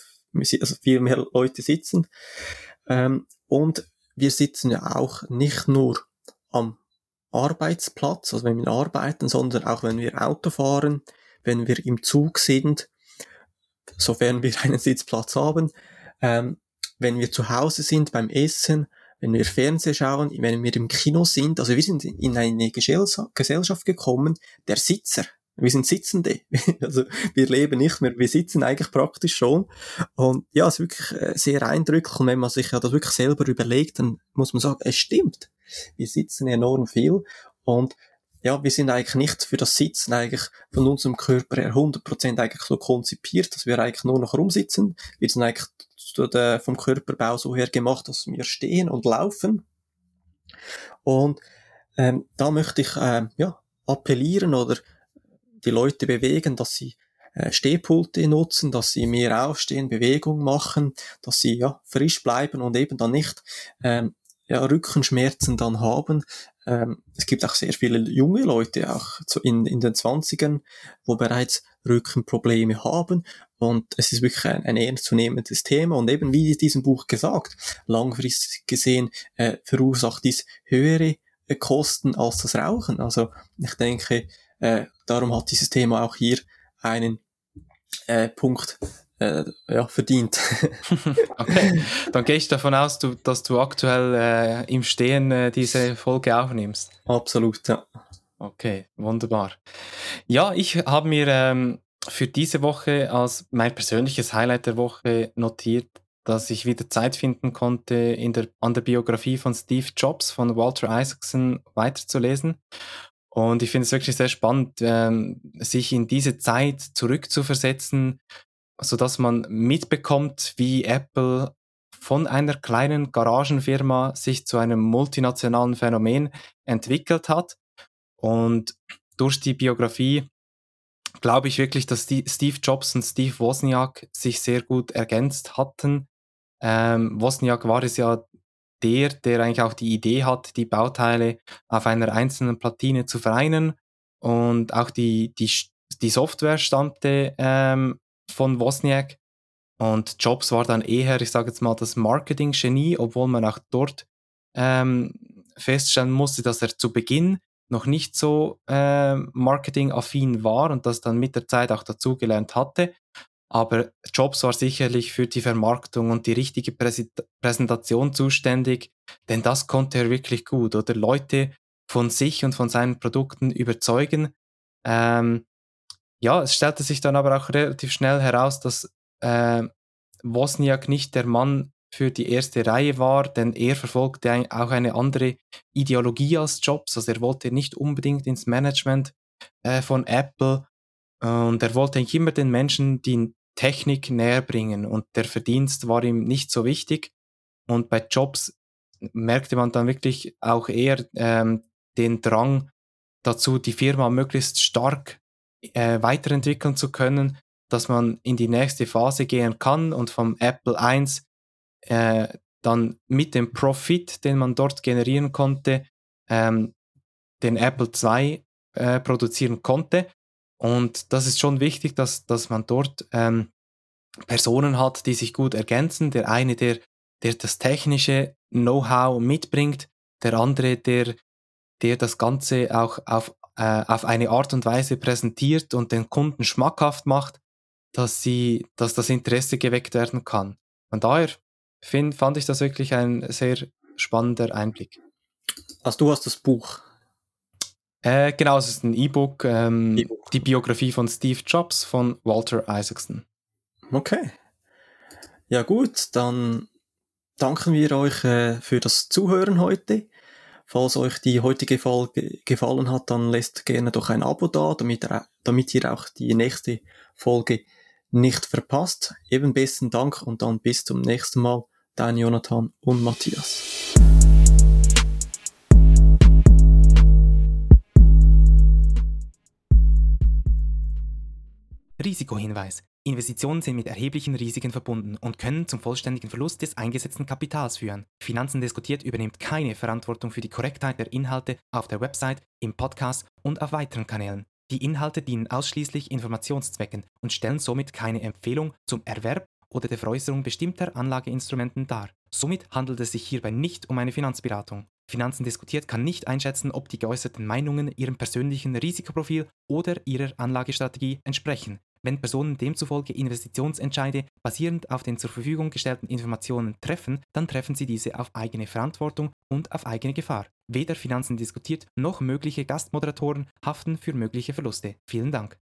Speaker 2: also viel mehr Leute sitzen. Ähm, und wir sitzen ja auch nicht nur am Arbeitsplatz, also wenn wir arbeiten, sondern auch wenn wir Auto fahren, wenn wir im Zug sind, sofern wir einen Sitzplatz haben, ähm, wenn wir zu Hause sind beim Essen, wenn wir Fernsehen schauen, wenn wir im Kino sind. Also wir sind in eine Gesellschaft gekommen, der Sitzer. Wir sind Sitzende. [LAUGHS] Also wir leben nicht mehr, wir sitzen eigentlich praktisch schon. Und ja, es ist wirklich äh, sehr eindrücklich. Und wenn man sich ja das wirklich selber überlegt, dann muss man sagen, es stimmt. Wir sitzen enorm viel. Und ja, wir sind eigentlich nicht für das Sitzen eigentlich von unserem Körper her 100% eigentlich so konzipiert, dass wir eigentlich nur noch rumsitzen. Wir sind eigentlich vom Körperbau so her gemacht, dass wir stehen und laufen. Und ähm, da möchte ich ähm, ja, appellieren oder die Leute bewegen, dass sie äh, Stehpulte nutzen, dass sie mehr aufstehen, Bewegung machen, dass sie ja frisch bleiben und eben dann nicht ähm, ja, Rückenschmerzen dann haben. Ähm, es gibt auch sehr viele junge Leute, auch in, in den Zwanzigern, wo bereits Rückenprobleme haben. Und es ist wirklich ein, ein ernstzunehmendes Thema. Und eben wie in diesem Buch gesagt, langfristig gesehen äh, verursacht dies höhere äh, Kosten als das Rauchen. Also ich denke, äh, darum hat dieses Thema auch hier einen äh, Punkt äh, ja, verdient. [LAUGHS] [LAUGHS]
Speaker 1: okay, dann gehe ich davon aus, du, dass du aktuell äh, im Stehen äh, diese Folge aufnimmst.
Speaker 2: Absolut, ja.
Speaker 1: Okay, wunderbar. Ja, ich habe mir ähm, für diese Woche als mein persönliches Highlight der Woche notiert dass ich wieder Zeit finden konnte, in der, an der Biografie von Steve Jobs von Walter Isaacson weiterzulesen. Und ich finde es wirklich sehr spannend, ähm, sich in diese Zeit zurückzuversetzen, sodass man mitbekommt, wie Apple von einer kleinen Garagenfirma sich zu einem multinationalen Phänomen entwickelt hat. Und durch die Biografie glaube ich wirklich, dass Steve Jobs und Steve Wozniak sich sehr gut ergänzt hatten. Ähm, Wozniak war es ja der, der eigentlich auch die Idee hat, die Bauteile auf einer einzelnen Platine zu vereinen. Und auch die, die, die Software stammte ähm, von Wozniak. Und Jobs war dann eher, ich sage jetzt mal, das Marketing-Genie, obwohl man auch dort ähm, feststellen musste, dass er zu Beginn noch nicht so äh, marketingaffin war und das dann mit der Zeit auch dazugelernt hatte. Aber Jobs war sicherlich für die Vermarktung und die richtige Präsentation zuständig, denn das konnte er wirklich gut, oder Leute von sich und von seinen Produkten überzeugen. Ähm, ja, es stellte sich dann aber auch relativ schnell heraus, dass äh, Wozniak nicht der Mann für die erste Reihe war, denn er verfolgte auch eine andere Ideologie als Jobs. Also er wollte nicht unbedingt ins Management äh, von Apple und er wollte eigentlich immer den Menschen die Technik näher bringen und der Verdienst war ihm nicht so wichtig. Und bei Jobs merkte man dann wirklich auch eher ähm, den Drang dazu, die Firma möglichst stark äh, weiterentwickeln zu können, dass man in die nächste Phase gehen kann und vom Apple 1 äh, dann mit dem Profit, den man dort generieren konnte, ähm, den Apple 2 äh, produzieren konnte und das ist schon wichtig, dass, dass man dort ähm, Personen hat, die sich gut ergänzen. Der eine, der, der das technische Know-how mitbringt, der andere, der, der das Ganze auch auf, äh, auf eine Art und Weise präsentiert und den Kunden schmackhaft macht, dass, sie, dass das Interesse geweckt werden kann. Von daher find, fand ich das wirklich ein sehr spannender Einblick.
Speaker 2: Also du hast das Buch
Speaker 1: äh, genau, es ist ein E-Book, ähm, e die Biografie von Steve Jobs von Walter Isaacson.
Speaker 2: Okay. Ja gut, dann danken wir euch äh, für das Zuhören heute. Falls euch die heutige Folge gefallen hat, dann lasst gerne doch ein Abo da, damit, damit ihr auch die nächste Folge nicht verpasst. Eben besten Dank und dann bis zum nächsten Mal. Dein Jonathan und Matthias.
Speaker 3: Risikohinweis. Investitionen sind mit erheblichen Risiken verbunden und können zum vollständigen Verlust des eingesetzten Kapitals führen. Finanzen diskutiert übernimmt keine Verantwortung für die Korrektheit der Inhalte auf der Website, im Podcast und auf weiteren Kanälen. Die Inhalte dienen ausschließlich Informationszwecken und stellen somit keine Empfehlung zum Erwerb oder der Veräußerung bestimmter Anlageinstrumenten dar. Somit handelt es sich hierbei nicht um eine Finanzberatung. Finanzen diskutiert kann nicht einschätzen, ob die geäußerten Meinungen ihrem persönlichen Risikoprofil oder ihrer Anlagestrategie entsprechen. Wenn Personen demzufolge Investitionsentscheide basierend auf den zur Verfügung gestellten Informationen treffen, dann treffen sie diese auf eigene Verantwortung und auf eigene Gefahr. Weder Finanzen diskutiert noch mögliche Gastmoderatoren haften für mögliche Verluste. Vielen Dank.